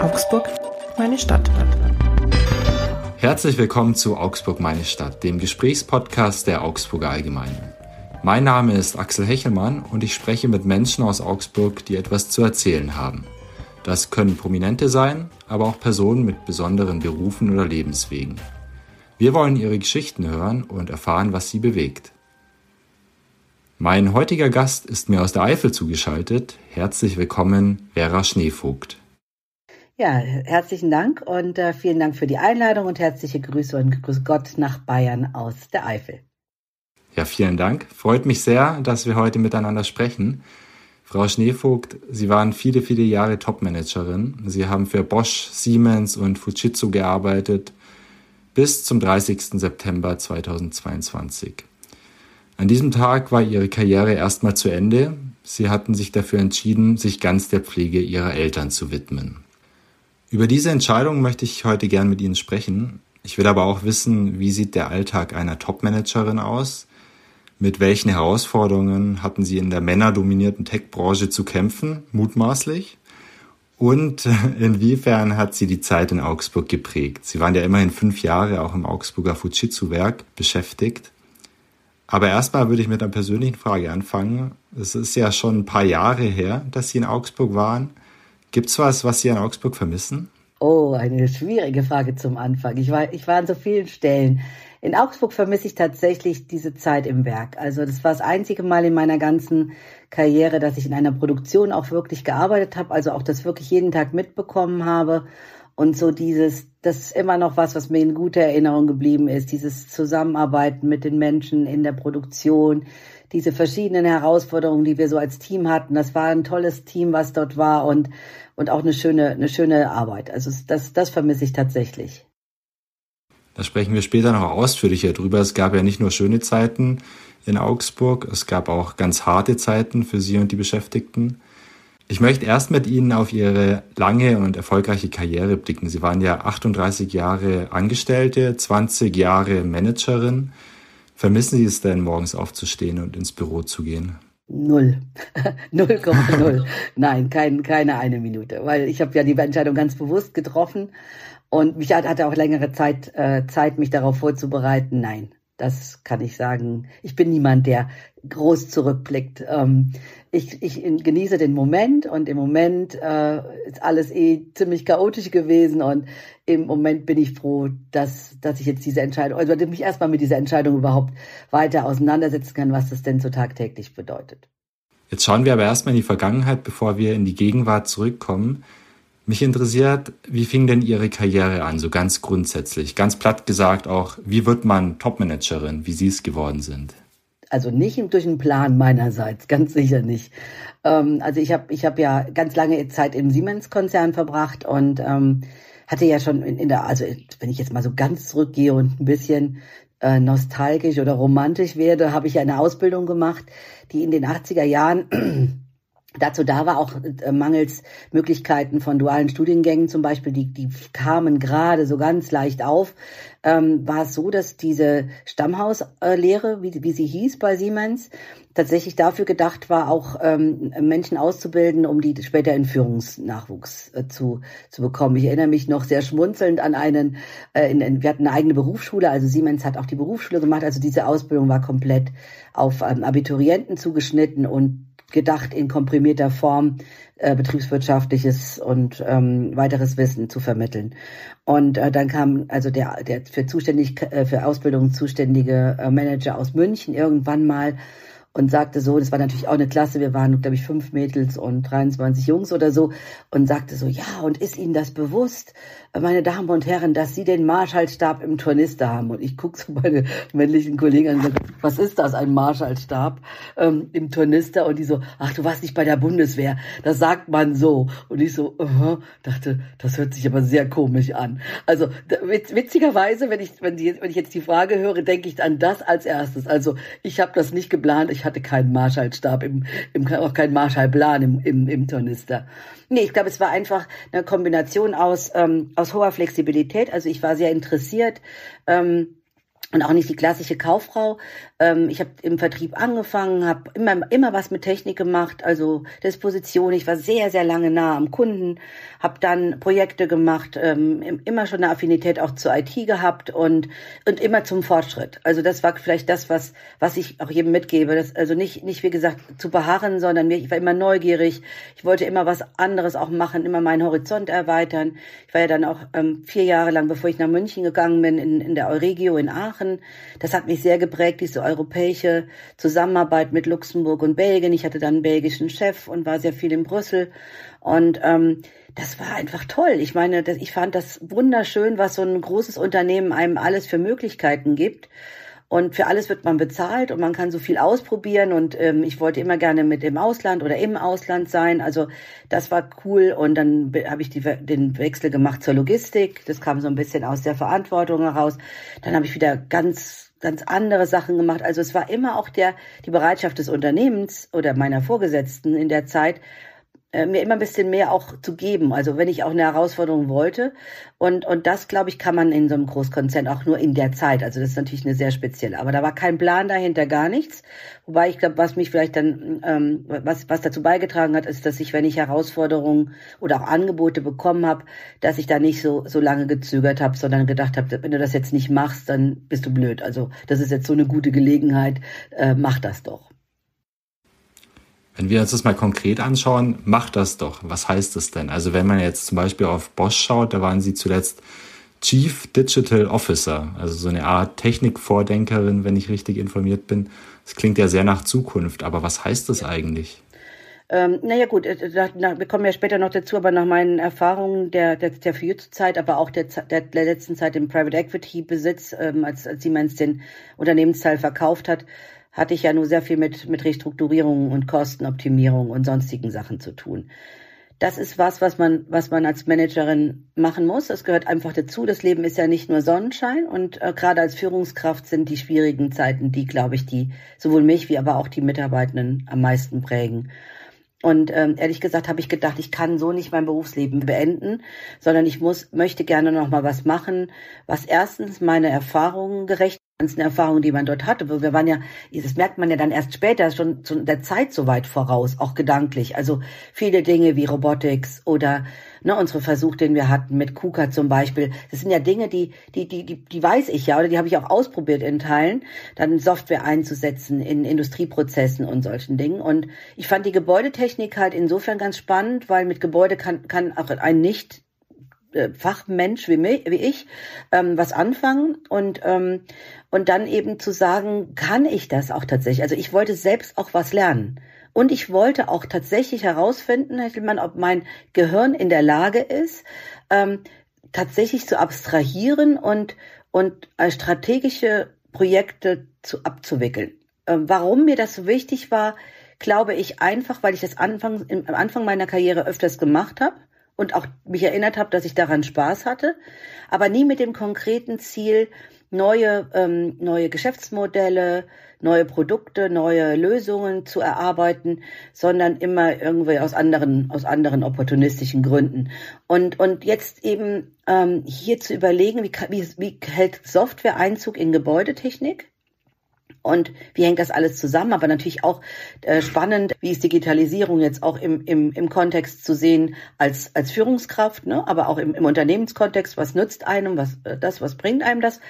Augsburg, meine Stadt. Herzlich willkommen zu Augsburg, meine Stadt, dem Gesprächspodcast der Augsburger Allgemeinen. Mein Name ist Axel Hechelmann und ich spreche mit Menschen aus Augsburg, die etwas zu erzählen haben. Das können Prominente sein, aber auch Personen mit besonderen Berufen oder Lebenswegen. Wir wollen ihre Geschichten hören und erfahren, was sie bewegt. Mein heutiger Gast ist mir aus der Eifel zugeschaltet. Herzlich willkommen, Vera Schneevogt. Ja, herzlichen Dank und äh, vielen Dank für die Einladung und herzliche Grüße und Grüß Gott nach Bayern aus der Eifel. Ja, vielen Dank. Freut mich sehr, dass wir heute miteinander sprechen. Frau Schneevogt, Sie waren viele, viele Jahre Topmanagerin. Sie haben für Bosch, Siemens und Fujitsu gearbeitet bis zum 30. September 2022. An diesem Tag war ihre Karriere erstmal zu Ende. Sie hatten sich dafür entschieden, sich ganz der Pflege ihrer Eltern zu widmen. Über diese Entscheidung möchte ich heute gern mit Ihnen sprechen. Ich will aber auch wissen, wie sieht der Alltag einer Topmanagerin aus? Mit welchen Herausforderungen hatten Sie in der männerdominierten Tech-Branche zu kämpfen, mutmaßlich? Und inwiefern hat Sie die Zeit in Augsburg geprägt? Sie waren ja immerhin fünf Jahre auch im Augsburger Fujitsu-Werk beschäftigt. Aber erstmal würde ich mit einer persönlichen Frage anfangen. Es ist ja schon ein paar Jahre her, dass Sie in Augsburg waren. Gibt es was, was Sie an Augsburg vermissen? Oh, eine schwierige Frage zum Anfang. Ich war, ich war an so vielen Stellen. In Augsburg vermisse ich tatsächlich diese Zeit im Werk. Also das war das einzige Mal in meiner ganzen Karriere, dass ich in einer Produktion auch wirklich gearbeitet habe, also auch das wirklich jeden Tag mitbekommen habe und so dieses, das ist immer noch was, was mir in guter Erinnerung geblieben ist, dieses Zusammenarbeiten mit den Menschen in der Produktion, diese verschiedenen Herausforderungen, die wir so als Team hatten. Das war ein tolles Team, was dort war und, und auch eine schöne, eine schöne Arbeit. Also das, das vermisse ich tatsächlich. Da sprechen wir später noch ausführlicher drüber. Es gab ja nicht nur schöne Zeiten in Augsburg, es gab auch ganz harte Zeiten für Sie und die Beschäftigten. Ich möchte erst mit Ihnen auf Ihre lange und erfolgreiche Karriere blicken. Sie waren ja 38 Jahre Angestellte, 20 Jahre Managerin. Vermissen Sie es denn, morgens aufzustehen und ins Büro zu gehen? Null. 0,0. Nein, kein, keine eine Minute. Weil ich habe ja die Entscheidung ganz bewusst getroffen und mich hatte auch längere Zeit, äh, Zeit, mich darauf vorzubereiten. Nein, das kann ich sagen. Ich bin niemand, der groß zurückblickt. Ähm, ich, ich genieße den Moment und im Moment äh, ist alles eh ziemlich chaotisch gewesen und im Moment bin ich froh, dass, dass ich jetzt diese Entscheidung, also mich erstmal mit dieser Entscheidung überhaupt weiter auseinandersetzen kann, was das denn so tagtäglich bedeutet. Jetzt schauen wir aber erstmal in die Vergangenheit, bevor wir in die Gegenwart zurückkommen. Mich interessiert, wie fing denn Ihre Karriere an, so ganz grundsätzlich? Ganz platt gesagt auch, wie wird man Topmanagerin, wie Sie es geworden sind? Also nicht durch einen Plan meinerseits, ganz sicher nicht. Ähm, also ich habe ich hab ja ganz lange Zeit im Siemens-Konzern verbracht und ähm, hatte ja schon in, in der, also wenn ich jetzt mal so ganz zurückgehe und ein bisschen äh, nostalgisch oder romantisch werde, habe ich ja eine Ausbildung gemacht, die in den 80er Jahren dazu da war, auch äh, mangels Möglichkeiten von dualen Studiengängen zum Beispiel, die, die kamen gerade so ganz leicht auf, ähm, war es so, dass diese Stammhauslehre, wie, wie sie hieß bei Siemens, tatsächlich dafür gedacht war, auch ähm, Menschen auszubilden, um die später in Führungsnachwuchs äh, zu, zu bekommen. Ich erinnere mich noch sehr schmunzelnd an einen, äh, in, in, wir hatten eine eigene Berufsschule, also Siemens hat auch die Berufsschule gemacht, also diese Ausbildung war komplett auf ähm, Abiturienten zugeschnitten und gedacht, in komprimierter Form äh, betriebswirtschaftliches und ähm, weiteres Wissen zu vermitteln. Und äh, dann kam also der, der für zuständig äh, für Ausbildung zuständige äh, Manager aus München irgendwann mal und sagte so, das war natürlich auch eine Klasse, wir waren, glaube ich, fünf Mädels und 23 Jungs oder so, und sagte so, ja, und ist Ihnen das bewusst, meine Damen und Herren, dass Sie den Marschallstab im Tornister haben? Und ich gucke so meine männlichen Kollegen an und sage, was ist das, ein Marschallstab ähm, im Tornister? Und die so, ach, du warst nicht bei der Bundeswehr, das sagt man so. Und ich so, uh -huh, dachte, das hört sich aber sehr komisch an. Also witzigerweise, wenn ich, wenn, die, wenn ich jetzt die Frage höre, denke ich an das als erstes. Also ich habe das nicht geplant, ich hatte keinen Marschallstab, im, im, auch keinen Marschallplan im, im, im Tornister. Nee, ich glaube, es war einfach eine Kombination aus, ähm, aus hoher Flexibilität. Also ich war sehr interessiert. Ähm, und auch nicht die klassische Kauffrau. Ähm, ich habe im Vertrieb angefangen, habe immer immer was mit Technik gemacht, also Disposition. Ich war sehr sehr lange nah am Kunden, habe dann Projekte gemacht, ähm, immer schon eine Affinität auch zur IT gehabt und und immer zum Fortschritt. Also das war vielleicht das, was was ich auch jedem mitgebe. Das, also nicht nicht wie gesagt zu beharren, sondern ich war immer neugierig. Ich wollte immer was anderes auch machen, immer meinen Horizont erweitern. Ich war ja dann auch ähm, vier Jahre lang, bevor ich nach München gegangen bin, in, in der Euregio in Aachen. Das hat mich sehr geprägt, diese europäische Zusammenarbeit mit Luxemburg und Belgien. Ich hatte dann einen belgischen Chef und war sehr viel in Brüssel. Und ähm, das war einfach toll. Ich meine, das, ich fand das wunderschön, was so ein großes Unternehmen einem alles für Möglichkeiten gibt. Und für alles wird man bezahlt und man kann so viel ausprobieren. Und ähm, ich wollte immer gerne mit im Ausland oder im Ausland sein. Also das war cool. Und dann habe ich die, den Wechsel gemacht zur Logistik. Das kam so ein bisschen aus der Verantwortung heraus. Dann habe ich wieder ganz ganz andere Sachen gemacht. Also es war immer auch der die Bereitschaft des Unternehmens oder meiner Vorgesetzten in der Zeit, mir immer ein bisschen mehr auch zu geben. Also wenn ich auch eine Herausforderung wollte. Und, und das, glaube ich, kann man in so einem Großkonzern auch nur in der Zeit. Also das ist natürlich eine sehr spezielle. Aber da war kein Plan dahinter, gar nichts. Wobei ich glaube, was mich vielleicht dann, ähm, was, was dazu beigetragen hat, ist, dass ich, wenn ich Herausforderungen oder auch Angebote bekommen habe, dass ich da nicht so, so lange gezögert habe, sondern gedacht habe, wenn du das jetzt nicht machst, dann bist du blöd. Also das ist jetzt so eine gute Gelegenheit, äh, mach das doch. Wenn wir uns das mal konkret anschauen, macht das doch. Was heißt das denn? Also wenn man jetzt zum Beispiel auf Bosch schaut, da waren sie zuletzt Chief Digital Officer, also so eine Art Technikvordenkerin, wenn ich richtig informiert bin. Das klingt ja sehr nach Zukunft, aber was heißt das eigentlich? Ähm, naja gut, äh, da, na, wir kommen ja später noch dazu, aber nach meinen Erfahrungen der, der, der Future-Zeit, aber auch der, der, der letzten Zeit im Private Equity Besitz, ähm, als, als Siemens den Unternehmensteil verkauft hat, hatte ich ja nur sehr viel mit, mit Restrukturierung und Kostenoptimierung und sonstigen Sachen zu tun. Das ist was, was man, was man als Managerin machen muss. Das gehört einfach dazu. Das Leben ist ja nicht nur Sonnenschein und äh, gerade als Führungskraft sind die schwierigen Zeiten, die, glaube ich, die sowohl mich wie aber auch die Mitarbeitenden am meisten prägen. Und ähm, ehrlich gesagt habe ich gedacht, ich kann so nicht mein Berufsleben beenden, sondern ich muss, möchte gerne noch mal was machen, was erstens meine Erfahrungen gerecht ganzen Erfahrungen, die man dort hatte. Wir waren ja, das merkt man ja dann erst später, schon zu der Zeit so weit voraus, auch gedanklich. Also viele Dinge wie Robotics oder ne, unsere Versuche, den wir hatten mit KUKA zum Beispiel. Das sind ja Dinge, die, die, die, die, die weiß ich ja oder die habe ich auch ausprobiert in Teilen, dann Software einzusetzen in Industrieprozessen und solchen Dingen. Und ich fand die Gebäudetechnik halt insofern ganz spannend, weil mit Gebäude kann, kann auch ein nicht Fachmensch wie, mich, wie ich ähm, was anfangen und ähm, und dann eben zu sagen, kann ich das auch tatsächlich? Also ich wollte selbst auch was lernen. Und ich wollte auch tatsächlich herausfinden, ob mein Gehirn in der Lage ist, ähm, tatsächlich zu abstrahieren und, und strategische Projekte zu abzuwickeln. Ähm, warum mir das so wichtig war, glaube ich einfach, weil ich das Anfang, am Anfang meiner Karriere öfters gemacht habe und auch mich erinnert habe, dass ich daran Spaß hatte, aber nie mit dem konkreten Ziel, neue, ähm, neue Geschäftsmodelle, neue Produkte, neue Lösungen zu erarbeiten, sondern immer irgendwie aus anderen, aus anderen opportunistischen Gründen. Und, und jetzt eben ähm, hier zu überlegen, wie, wie, wie hält Software Einzug in Gebäudetechnik? Und wie hängt das alles zusammen. Aber natürlich auch äh, spannend, wie ist Digitalisierung jetzt auch im, im, im Kontext zu sehen als, als Führungskraft, ne? aber auch im, im Unternehmenskontext, was nützt einem, was äh, das, was bringt einem das.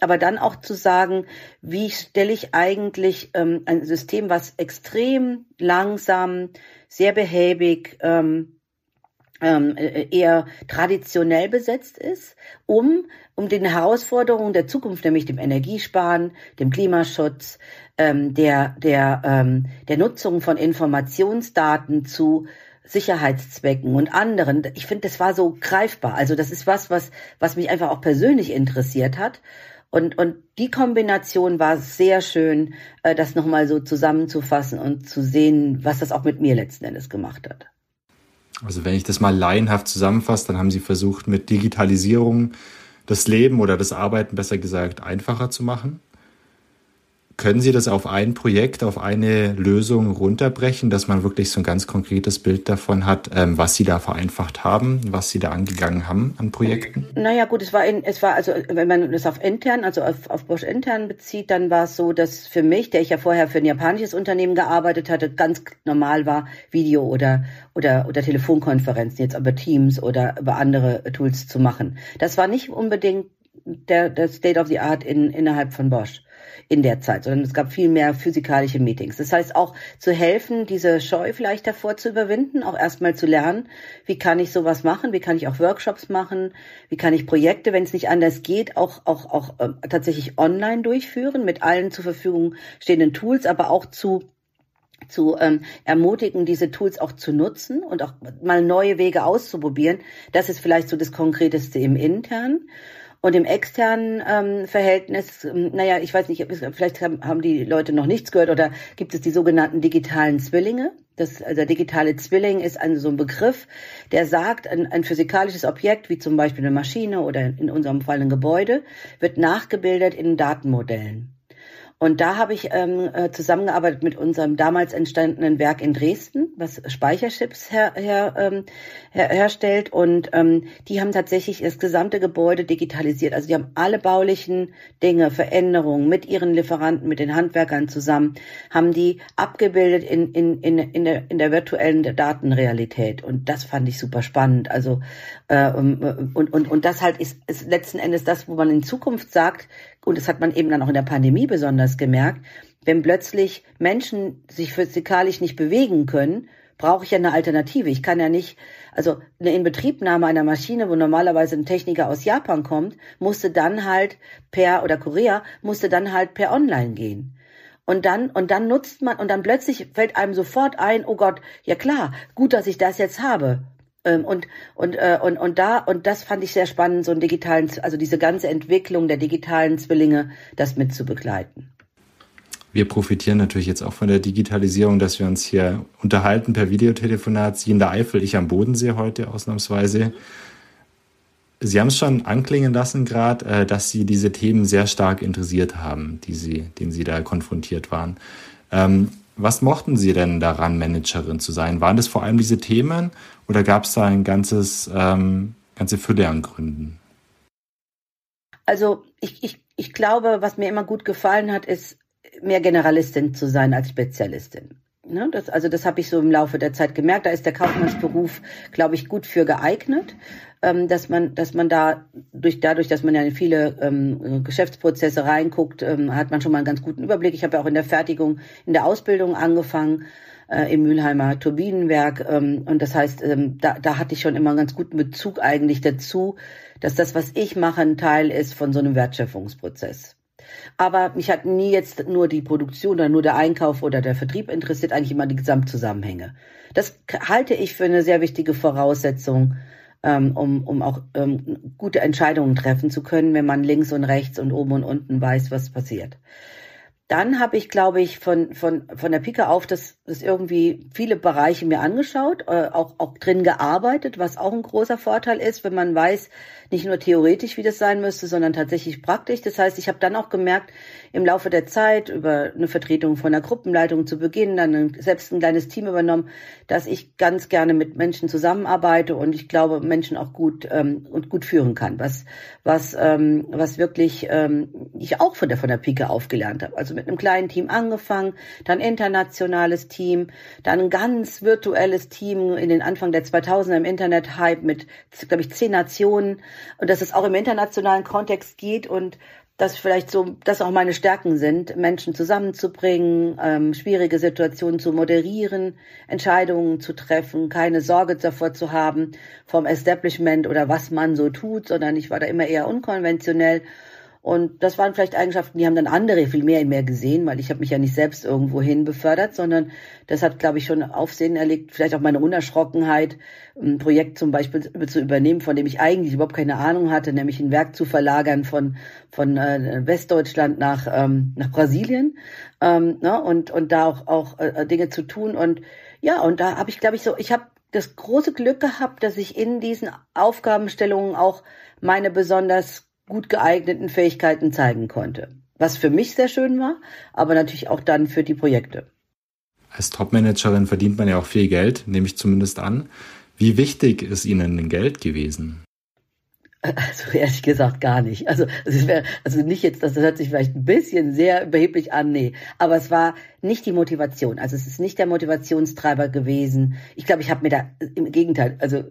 Aber dann auch zu sagen, wie stelle ich eigentlich ähm, ein System, was extrem langsam, sehr behäbig, ähm, ähm, äh, eher traditionell besetzt ist, um, um den Herausforderungen der Zukunft, nämlich dem Energiesparen, dem Klimaschutz, ähm, der, der, ähm, der Nutzung von Informationsdaten zu Sicherheitszwecken und anderen. Ich finde, das war so greifbar. Also das ist was, was, was mich einfach auch persönlich interessiert hat. Und, und die Kombination war sehr schön, äh, das nochmal so zusammenzufassen und zu sehen, was das auch mit mir letzten Endes gemacht hat. Also wenn ich das mal laienhaft zusammenfasse, dann haben Sie versucht, mit Digitalisierung das Leben oder das Arbeiten besser gesagt einfacher zu machen. Können Sie das auf ein Projekt, auf eine Lösung runterbrechen, dass man wirklich so ein ganz konkretes Bild davon hat, ähm, was Sie da vereinfacht haben, was Sie da angegangen haben an Projekten? Naja, gut, es war, in, es war also, wenn man das auf intern, also auf, auf Bosch intern bezieht, dann war es so, dass für mich, der ich ja vorher für ein japanisches Unternehmen gearbeitet hatte, ganz normal war, Video oder, oder, oder Telefonkonferenzen, jetzt über Teams oder über andere Tools zu machen. Das war nicht unbedingt der, der State of the Art in, innerhalb von Bosch in der Zeit, sondern es gab viel mehr physikalische Meetings. Das heißt auch zu helfen, diese Scheu vielleicht davor zu überwinden, auch erstmal zu lernen, wie kann ich sowas machen, wie kann ich auch Workshops machen, wie kann ich Projekte, wenn es nicht anders geht, auch, auch, auch äh, tatsächlich online durchführen, mit allen zur Verfügung stehenden Tools, aber auch zu zu ähm, ermutigen, diese Tools auch zu nutzen und auch mal neue Wege auszuprobieren. Das ist vielleicht so das Konkreteste im Internen. Und im externen ähm, Verhältnis, ähm, naja, ich weiß nicht, vielleicht haben, haben die Leute noch nichts gehört oder gibt es die sogenannten digitalen Zwillinge. Das, also der digitale Zwilling ist ein, so ein Begriff, der sagt, ein, ein physikalisches Objekt, wie zum Beispiel eine Maschine oder in unserem Fall ein Gebäude, wird nachgebildet in Datenmodellen. Und da habe ich ähm, äh, zusammengearbeitet mit unserem damals entstandenen Werk in Dresden, was Speicherchips her, her, ähm, her, herstellt. Und ähm, die haben tatsächlich das gesamte Gebäude digitalisiert. Also die haben alle baulichen Dinge, Veränderungen mit ihren Lieferanten, mit den Handwerkern zusammen, haben die abgebildet in, in, in, in, der, in der virtuellen Datenrealität. Und das fand ich super spannend. Also äh, und, und, und das halt ist, ist letzten Endes das, wo man in Zukunft sagt, und das hat man eben dann auch in der Pandemie besonders gemerkt, wenn plötzlich Menschen sich physikalisch nicht bewegen können, brauche ich ja eine Alternative. Ich kann ja nicht, also eine Inbetriebnahme einer Maschine, wo normalerweise ein Techniker aus Japan kommt, musste dann halt per oder Korea musste dann halt per Online gehen. Und dann, und dann nutzt man, und dann plötzlich fällt einem sofort ein, oh Gott, ja klar, gut, dass ich das jetzt habe. Ähm, und, und, äh, und, und da, und das fand ich sehr spannend, so einen digitalen, also diese ganze Entwicklung der digitalen Zwillinge, das mit zu begleiten. Wir profitieren natürlich jetzt auch von der Digitalisierung, dass wir uns hier unterhalten per Videotelefonat. Sie in der Eifel, ich am Bodensee heute ausnahmsweise. Sie haben es schon anklingen lassen gerade, äh, dass Sie diese Themen sehr stark interessiert haben, die Sie, denen Sie da konfrontiert waren. Ähm, was mochten Sie denn daran, Managerin zu sein? Waren das vor allem diese Themen oder gab es da ein ganzes, ähm, ganze Fülle an Gründen? Also ich, ich, ich glaube, was mir immer gut gefallen hat, ist mehr Generalistin zu sein als Spezialistin. Ne, das, also das habe ich so im Laufe der Zeit gemerkt. Da ist der Kaufmannsberuf, glaube ich, gut für geeignet, ähm, dass man, dass man da durch dadurch, dass man ja in viele ähm, Geschäftsprozesse reinguckt, ähm, hat man schon mal einen ganz guten Überblick. Ich habe ja auch in der Fertigung, in der Ausbildung angefangen äh, im Mülheimer Turbinenwerk ähm, und das heißt, ähm, da, da hatte ich schon immer einen ganz guten Bezug eigentlich dazu, dass das, was ich mache, ein Teil ist von so einem Wertschöpfungsprozess. Aber mich hat nie jetzt nur die Produktion oder nur der Einkauf oder der Vertrieb interessiert, eigentlich immer die Gesamtzusammenhänge. Das halte ich für eine sehr wichtige Voraussetzung, ähm, um, um auch ähm, gute Entscheidungen treffen zu können, wenn man links und rechts und oben und unten weiß, was passiert. Dann habe ich, glaube ich, von, von, von der Pike auf das, das irgendwie viele Bereiche mir angeschaut, äh, auch, auch drin gearbeitet, was auch ein großer Vorteil ist, wenn man weiß, nicht nur theoretisch, wie das sein müsste, sondern tatsächlich praktisch. Das heißt, ich habe dann auch gemerkt, im Laufe der Zeit über eine Vertretung von der Gruppenleitung zu Beginn, dann selbst ein kleines Team übernommen, dass ich ganz gerne mit Menschen zusammenarbeite und ich glaube, Menschen auch gut ähm, und gut führen kann, was was ähm, was wirklich ähm, ich auch von der von der Pike aufgelernt habe. Also mit einem kleinen Team angefangen, dann internationales Team, dann ein ganz virtuelles Team in den Anfang der 2000er im Internet Hype mit glaube ich zehn Nationen und dass es auch im internationalen Kontext geht und dass vielleicht so, das auch meine Stärken sind, Menschen zusammenzubringen, ähm, schwierige Situationen zu moderieren, Entscheidungen zu treffen, keine Sorge davor zu haben vom Establishment oder was man so tut, sondern ich war da immer eher unkonventionell und das waren vielleicht Eigenschaften, die haben dann andere viel mehr in mir gesehen, weil ich habe mich ja nicht selbst irgendwo hin befördert, sondern das hat, glaube ich, schon Aufsehen erlegt, vielleicht auch meine Unerschrockenheit, ein Projekt zum Beispiel zu übernehmen, von dem ich eigentlich überhaupt keine Ahnung hatte, nämlich ein Werk zu verlagern von, von äh, Westdeutschland nach, ähm, nach Brasilien ähm, ne? und, und da auch, auch äh, Dinge zu tun. Und ja, und da habe ich, glaube ich, so, ich habe das große Glück gehabt, dass ich in diesen Aufgabenstellungen auch meine besonders gut geeigneten Fähigkeiten zeigen konnte. was für mich sehr schön war, aber natürlich auch dann für die Projekte. Als Topmanagerin verdient man ja auch viel Geld, nehme ich zumindest an. Wie wichtig ist Ihnen denn Geld gewesen? Also ehrlich gesagt gar nicht. Also, also, wär, also nicht jetzt, das hört sich vielleicht ein bisschen sehr überheblich an, nee. Aber es war nicht die Motivation. Also es ist nicht der Motivationstreiber gewesen. Ich glaube, ich habe mir da im Gegenteil, also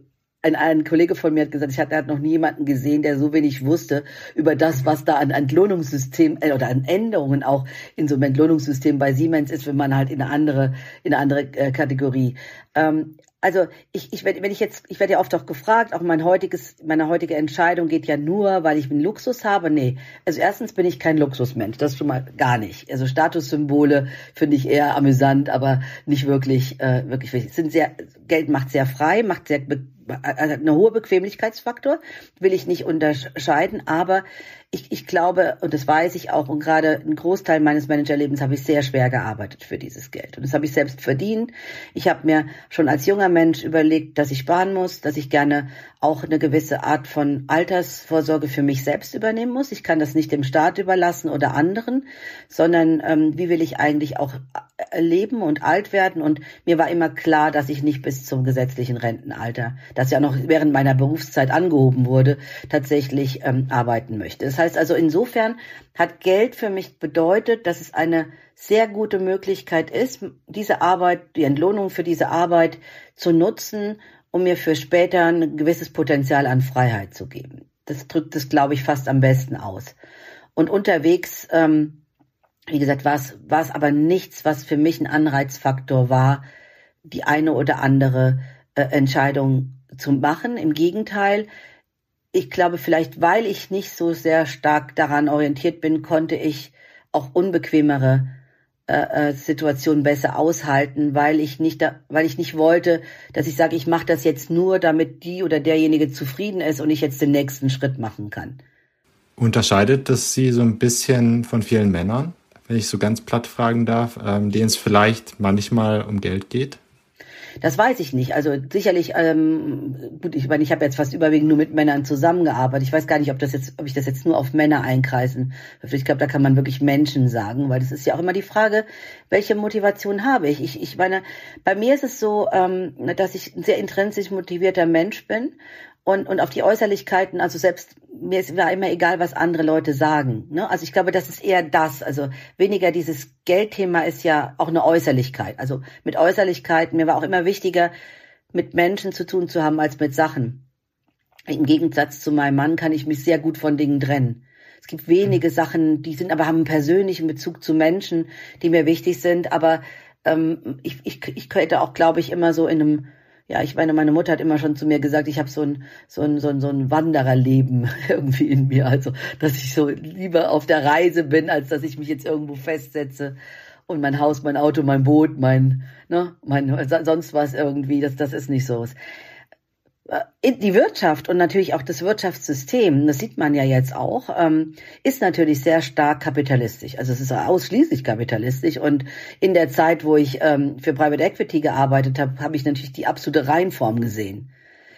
ein, ein Kollege von mir hat gesagt, ich hatte hat noch nie jemanden gesehen, der so wenig wusste über das, was da an Entlohnungssystem äh, oder an Änderungen auch in so einem Entlohnungssystem bei Siemens ist, wenn man halt in eine andere in eine andere äh, Kategorie. Ähm, also ich, ich wenn ich jetzt, ich werde ja oft auch gefragt, auch mein heutiges, meine heutige Entscheidung geht ja nur, weil ich einen Luxus habe. Nee, also erstens bin ich kein Luxusmensch, das schon mal gar nicht. Also Statussymbole finde ich eher amüsant, aber nicht wirklich, äh, wirklich wichtig. Sind sehr, Geld macht sehr frei, macht sehr eine hohe Bequemlichkeitsfaktor, will ich nicht unterscheiden, aber ich, ich glaube, und das weiß ich auch, und gerade einen Großteil meines Managerlebens habe ich sehr schwer gearbeitet für dieses Geld. Und das habe ich selbst verdient. Ich habe mir schon als junger Mensch überlegt, dass ich sparen muss, dass ich gerne auch eine gewisse Art von Altersvorsorge für mich selbst übernehmen muss. Ich kann das nicht dem Staat überlassen oder anderen, sondern ähm, wie will ich eigentlich auch äh, leben und alt werden? Und mir war immer klar, dass ich nicht bis zum gesetzlichen Rentenalter, das ja noch während meiner Berufszeit angehoben wurde, tatsächlich ähm, arbeiten möchte. Das heißt also, insofern hat Geld für mich bedeutet, dass es eine sehr gute Möglichkeit ist, diese Arbeit, die Entlohnung für diese Arbeit zu nutzen um mir für später ein gewisses Potenzial an Freiheit zu geben. Das drückt es, glaube ich, fast am besten aus. Und unterwegs, ähm, wie gesagt, war es, war es aber nichts, was für mich ein Anreizfaktor war, die eine oder andere äh, Entscheidung zu machen. Im Gegenteil, ich glaube, vielleicht weil ich nicht so sehr stark daran orientiert bin, konnte ich auch unbequemere äh, äh, Situation besser aushalten, weil ich nicht, da, weil ich nicht wollte, dass ich sage, ich mache das jetzt nur, damit die oder derjenige zufrieden ist und ich jetzt den nächsten Schritt machen kann. Unterscheidet das Sie so ein bisschen von vielen Männern, wenn ich so ganz platt fragen darf, ähm, denen es vielleicht manchmal um Geld geht? Das weiß ich nicht. Also sicherlich, ähm, gut, ich meine, ich habe jetzt fast überwiegend nur mit Männern zusammengearbeitet. Ich weiß gar nicht, ob das jetzt, ob ich das jetzt nur auf Männer einkreisen. Ich glaube, da kann man wirklich Menschen sagen, weil das ist ja auch immer die Frage, welche Motivation habe ich? Ich, ich meine, bei mir ist es so, ähm, dass ich ein sehr intrinsisch motivierter Mensch bin und, und auf die Äußerlichkeiten, also selbst mir ist war immer egal, was andere Leute sagen. Ne? Also ich glaube, das ist eher das. Also weniger dieses Geldthema ist ja auch eine Äußerlichkeit. Also mit Äußerlichkeiten, mir war auch immer wichtiger, mit Menschen zu tun zu haben als mit Sachen. Im Gegensatz zu meinem Mann kann ich mich sehr gut von Dingen trennen. Es gibt wenige Sachen, die sind aber haben einen persönlichen Bezug zu Menschen, die mir wichtig sind. Aber ähm, ich, ich, ich könnte auch, glaube ich, immer so in einem ja, ich meine, meine Mutter hat immer schon zu mir gesagt, ich habe so ein, so ein, so ein, so ein Wandererleben irgendwie in mir. Also, dass ich so lieber auf der Reise bin, als dass ich mich jetzt irgendwo festsetze und mein Haus, mein Auto, mein Boot, mein, ne, mein, sonst was irgendwie, das, das ist nicht so. Äh, die Wirtschaft und natürlich auch das Wirtschaftssystem, das sieht man ja jetzt auch, ähm, ist natürlich sehr stark kapitalistisch. Also es ist ausschließlich kapitalistisch. Und in der Zeit, wo ich ähm, für Private Equity gearbeitet habe, habe ich natürlich die absolute Reinform gesehen.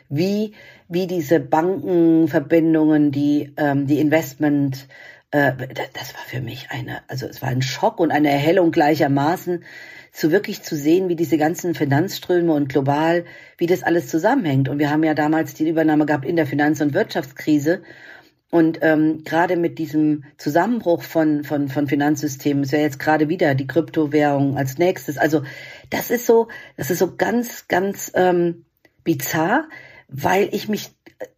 Wie, wie diese Bankenverbindungen, die, ähm, die Investment, äh, das war für mich eine, also es war ein Schock und eine Erhellung gleichermaßen zu wirklich zu sehen, wie diese ganzen Finanzströme und global, wie das alles zusammenhängt. Und wir haben ja damals die Übernahme gehabt in der Finanz- und Wirtschaftskrise. Und ähm, gerade mit diesem Zusammenbruch von, von, von Finanzsystemen, es wäre jetzt gerade wieder die Kryptowährung als nächstes. Also das ist so, das ist so ganz, ganz ähm, bizarr, weil ich mich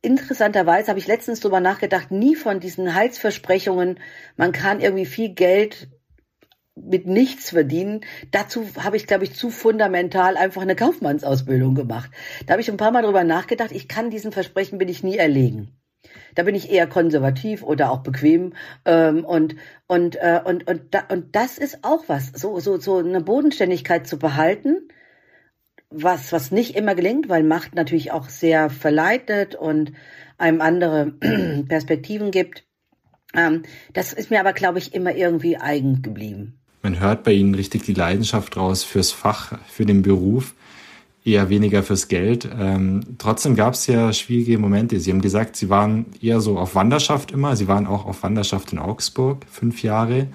interessanterweise habe ich letztens drüber nachgedacht, nie von diesen Heilsversprechungen, man kann irgendwie viel Geld mit nichts verdienen. Dazu habe ich, glaube ich, zu fundamental einfach eine Kaufmannsausbildung gemacht. Da habe ich ein paar Mal drüber nachgedacht, ich kann diesen Versprechen bin ich nie erlegen. Da bin ich eher konservativ oder auch bequem ähm, und und äh, und und da, und das ist auch was, so so so eine Bodenständigkeit zu behalten, was was nicht immer gelingt, weil Macht natürlich auch sehr verleitet und einem andere Perspektiven gibt. Ähm, das ist mir aber, glaube ich, immer irgendwie eigen geblieben. Man hört bei Ihnen richtig die Leidenschaft raus fürs Fach, für den Beruf. eher weniger fürs Geld. Ähm, trotzdem gab es ja schwierige Momente. Sie haben gesagt, Sie waren eher so auf Wanderschaft immer. Sie waren auch auf Wanderschaft in Augsburg, fünf Jahre.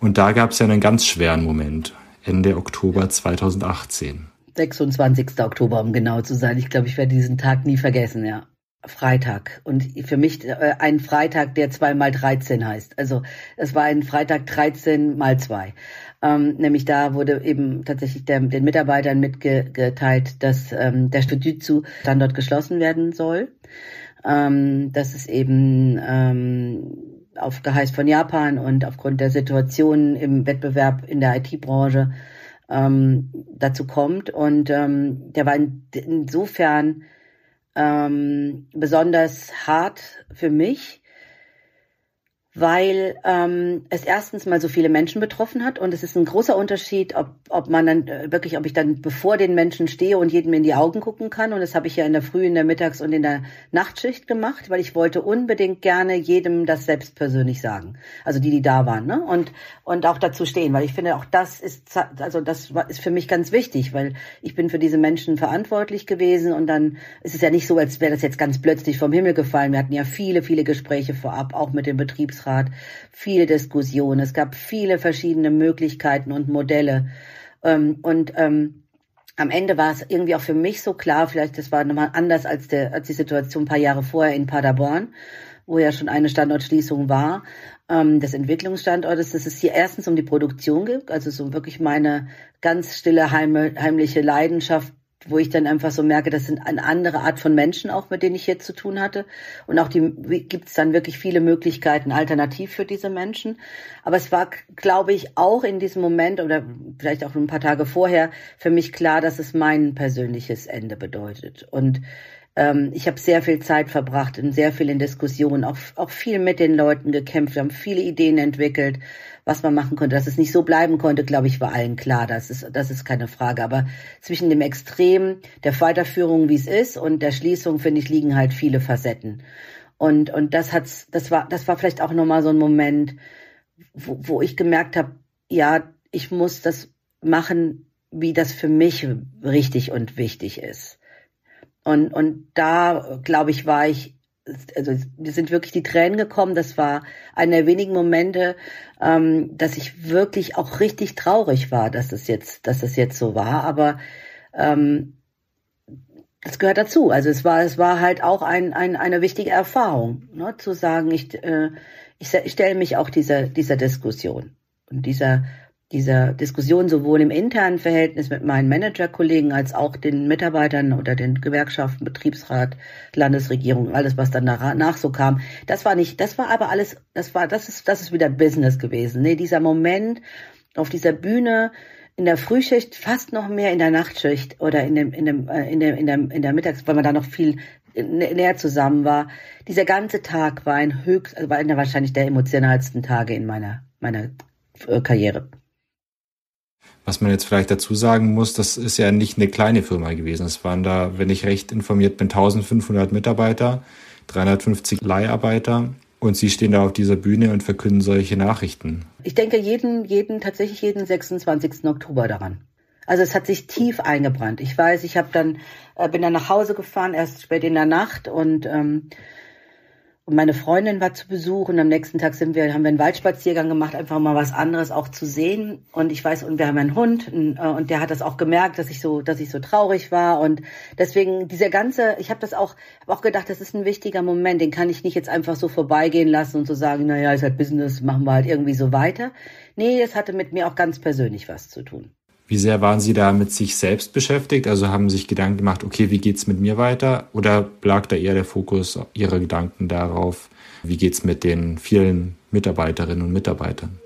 Und da gab es ja einen ganz schweren Moment, Ende Oktober 2018. 26. Oktober, um genau zu sein. Ich glaube, ich werde diesen Tag nie vergessen, ja. Freitag. Und für mich äh, ein Freitag, der zwei mal 13 heißt. Also es war ein Freitag 13 mal zwei. Ähm, nämlich da wurde eben tatsächlich der, den Mitarbeitern mitgeteilt, dass ähm, der Studitzu-Standort geschlossen werden soll. Ähm, dass es eben ähm, auf Geheiß von Japan und aufgrund der Situation im Wettbewerb in der IT-Branche ähm, dazu kommt. Und ähm, der war in, insofern ähm, besonders hart für mich, weil ähm, es erstens mal so viele Menschen betroffen hat und es ist ein großer Unterschied, ob, ob man dann äh, wirklich, ob ich dann bevor den Menschen stehe und jedem in die Augen gucken kann und das habe ich ja in der Früh, in der Mittags- und in der Nachtschicht gemacht, weil ich wollte unbedingt gerne jedem das selbst persönlich sagen, also die, die da waren, ne? und und auch dazu stehen, weil ich finde, auch das ist also das ist für mich ganz wichtig, weil ich bin für diese Menschen verantwortlich gewesen und dann ist es ja nicht so, als wäre das jetzt ganz plötzlich vom Himmel gefallen. Wir hatten ja viele, viele Gespräche vorab, auch mit dem Betriebs Betriebsrat, viel Diskussion. Es gab viele verschiedene Möglichkeiten und Modelle. Ähm, und ähm, am Ende war es irgendwie auch für mich so klar, vielleicht das war nochmal anders als, der, als die Situation ein paar Jahre vorher in Paderborn, wo ja schon eine Standortschließung war, ähm, des Entwicklungsstandortes, dass es hier erstens um die Produktion geht, also so wirklich meine ganz stille heimliche Leidenschaft wo ich dann einfach so merke, das sind eine andere Art von Menschen auch, mit denen ich jetzt zu tun hatte. Und auch die gibt es dann wirklich viele Möglichkeiten alternativ für diese Menschen. Aber es war, glaube ich, auch in diesem Moment oder vielleicht auch ein paar Tage vorher für mich klar, dass es mein persönliches Ende bedeutet. Und ähm, ich habe sehr viel Zeit verbracht und sehr viel in Diskussionen, auch, auch viel mit den Leuten gekämpft, haben viele Ideen entwickelt was man machen konnte. Dass es nicht so bleiben konnte, glaube ich, war allen klar. Das ist, das ist keine Frage. Aber zwischen dem Extrem der Weiterführung, wie es ist, und der Schließung, finde ich, liegen halt viele Facetten. Und, und das hat's, das war, das war vielleicht auch nochmal so ein Moment, wo, wo ich gemerkt habe, ja, ich muss das machen, wie das für mich richtig und wichtig ist. Und, und da, glaube ich, war ich also mir sind wirklich die Tränen gekommen. Das war einer der wenigen Momente, ähm, dass ich wirklich auch richtig traurig war, dass es jetzt, dass es jetzt so war. Aber ähm, das gehört dazu. Also es war, es war halt auch ein, ein, eine wichtige Erfahrung, ne, zu sagen, ich, äh, ich, stelle mich auch dieser, dieser Diskussion und dieser dieser Diskussion sowohl im internen Verhältnis mit meinen Managerkollegen als auch den Mitarbeitern oder den Gewerkschaften, Betriebsrat, Landesregierung, alles was dann danach so kam, das war nicht, das war aber alles, das war, das ist, das ist wieder Business gewesen. Nee, dieser Moment auf dieser Bühne in der Frühschicht, fast noch mehr in der Nachtschicht oder in dem, in dem, äh, in der, in der, in der Mittags, weil man da noch viel näher zusammen war. Dieser ganze Tag war ein höchst, war einer wahrscheinlich der emotionalsten Tage in meiner, meiner äh, Karriere. Was man jetzt vielleicht dazu sagen muss, das ist ja nicht eine kleine Firma gewesen. Es waren da, wenn ich recht informiert bin, 1500 Mitarbeiter, 350 Leiharbeiter und Sie stehen da auf dieser Bühne und verkünden solche Nachrichten. Ich denke jeden, jeden, tatsächlich jeden 26. Oktober daran. Also es hat sich tief eingebrannt. Ich weiß, ich habe dann, äh, bin dann nach Hause gefahren, erst spät in der Nacht und ähm, und meine Freundin war zu Besuch und am nächsten Tag sind wir, haben wir einen Waldspaziergang gemacht, einfach mal was anderes auch zu sehen. Und ich weiß, und wir haben einen Hund und, äh, und der hat das auch gemerkt, dass ich so, dass ich so traurig war. Und deswegen dieser ganze, ich habe das auch, habe auch gedacht, das ist ein wichtiger Moment, den kann ich nicht jetzt einfach so vorbeigehen lassen und so sagen, naja, ist halt Business, machen wir halt irgendwie so weiter. Nee, es hatte mit mir auch ganz persönlich was zu tun. Wie sehr waren Sie da mit sich selbst beschäftigt? Also haben Sie sich Gedanken gemacht, okay, wie geht's mit mir weiter? Oder lag da eher der Fokus Ihrer Gedanken darauf, wie geht's mit den vielen Mitarbeiterinnen und Mitarbeitern?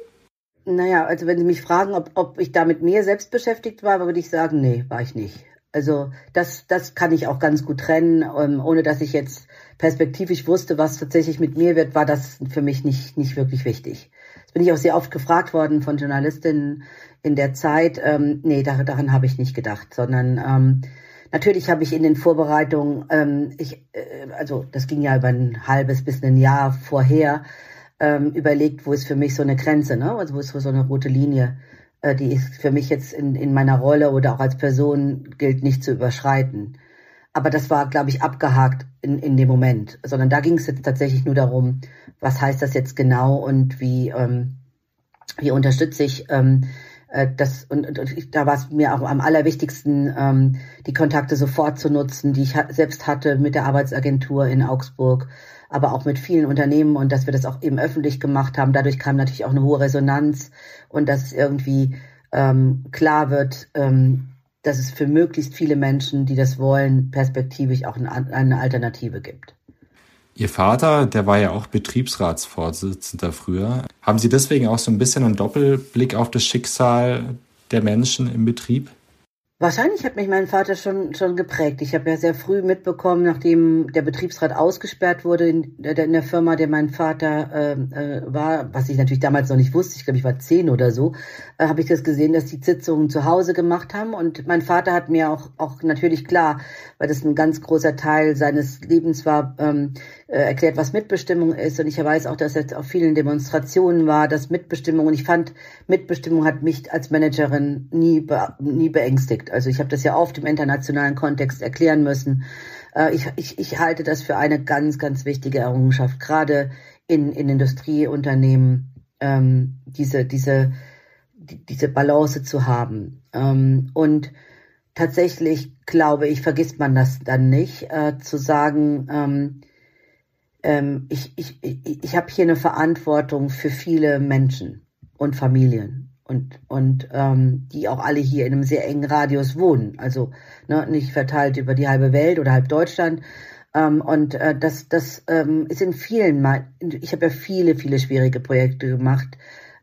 Naja, also wenn Sie mich fragen, ob, ob ich da mit mir selbst beschäftigt war, würde ich sagen, nee, war ich nicht. Also das, das kann ich auch ganz gut trennen, ähm, ohne dass ich jetzt perspektivisch wusste, was tatsächlich mit mir wird, war das für mich nicht, nicht wirklich wichtig. Bin ich auch sehr oft gefragt worden von Journalistinnen, in der Zeit, ähm, nee, da, daran habe ich nicht gedacht, sondern ähm, natürlich habe ich in den Vorbereitungen, ähm, ich, äh, also das ging ja über ein halbes bis ein Jahr vorher, ähm, überlegt, wo ist für mich so eine Grenze, ne? also wo ist so eine rote Linie äh, die ist für mich jetzt in, in meiner Rolle oder auch als Person gilt nicht zu überschreiten. Aber das war, glaube ich, abgehakt in, in dem Moment, sondern da ging es jetzt tatsächlich nur darum, was heißt das jetzt genau und wie, ähm, wie unterstütze ich ähm, äh, das und, und, und da war es mir auch am allerwichtigsten, ähm, die Kontakte sofort zu nutzen, die ich ha selbst hatte mit der Arbeitsagentur in Augsburg, aber auch mit vielen Unternehmen und dass wir das auch eben öffentlich gemacht haben. Dadurch kam natürlich auch eine hohe Resonanz und dass irgendwie ähm, klar wird, ähm, dass es für möglichst viele Menschen, die das wollen, perspektivisch auch eine Alternative gibt. Ihr Vater, der war ja auch Betriebsratsvorsitzender früher. Haben Sie deswegen auch so ein bisschen einen Doppelblick auf das Schicksal der Menschen im Betrieb? Wahrscheinlich hat mich mein Vater schon, schon geprägt. Ich habe ja sehr früh mitbekommen, nachdem der Betriebsrat ausgesperrt wurde in der, in der Firma, der mein Vater äh, äh, war, was ich natürlich damals noch nicht wusste, ich glaube, ich war zehn oder so, äh, habe ich das gesehen, dass die Sitzungen zu Hause gemacht haben. Und mein Vater hat mir auch, auch natürlich klar, weil das ein ganz großer Teil seines Lebens war, ähm, äh, erklärt, was Mitbestimmung ist. Und ich weiß auch, dass er auf vielen Demonstrationen war, dass Mitbestimmung, und ich fand, Mitbestimmung hat mich als Managerin nie, be, nie beängstigt. Also ich habe das ja oft im internationalen Kontext erklären müssen. Äh, ich, ich, ich halte das für eine ganz, ganz wichtige Errungenschaft, gerade in, in Industrieunternehmen, ähm, diese, diese, die, diese Balance zu haben. Ähm, und tatsächlich, glaube ich, vergisst man das dann nicht, äh, zu sagen, ähm, ähm, ich, ich, ich, ich habe hier eine Verantwortung für viele Menschen und Familien und, und ähm, die auch alle hier in einem sehr engen Radius wohnen. Also ne, nicht verteilt über die halbe Welt oder halb Deutschland. Ähm, und äh, das, das ähm, ist in vielen, Mal, ich habe ja viele, viele schwierige Projekte gemacht,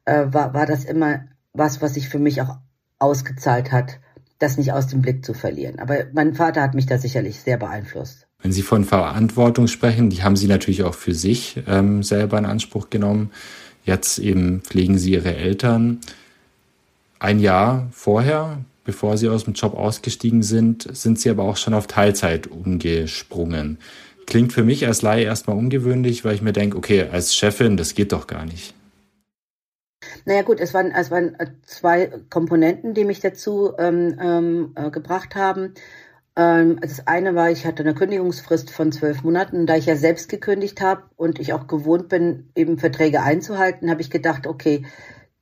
äh, war, war das immer was, was sich für mich auch ausgezahlt hat, das nicht aus dem Blick zu verlieren. Aber mein Vater hat mich da sicherlich sehr beeinflusst. Wenn Sie von Verantwortung sprechen, die haben Sie natürlich auch für sich ähm, selber in Anspruch genommen. Jetzt eben pflegen Sie Ihre Eltern. Ein Jahr vorher, bevor Sie aus dem Job ausgestiegen sind, sind Sie aber auch schon auf Teilzeit umgesprungen. Klingt für mich als Laie erstmal ungewöhnlich, weil ich mir denke, okay, als Chefin, das geht doch gar nicht. Naja gut, es waren, es waren zwei Komponenten, die mich dazu ähm, ähm, äh, gebracht haben. Ähm, das eine war, ich hatte eine Kündigungsfrist von zwölf Monaten. Da ich ja selbst gekündigt habe und ich auch gewohnt bin, eben Verträge einzuhalten, habe ich gedacht, okay,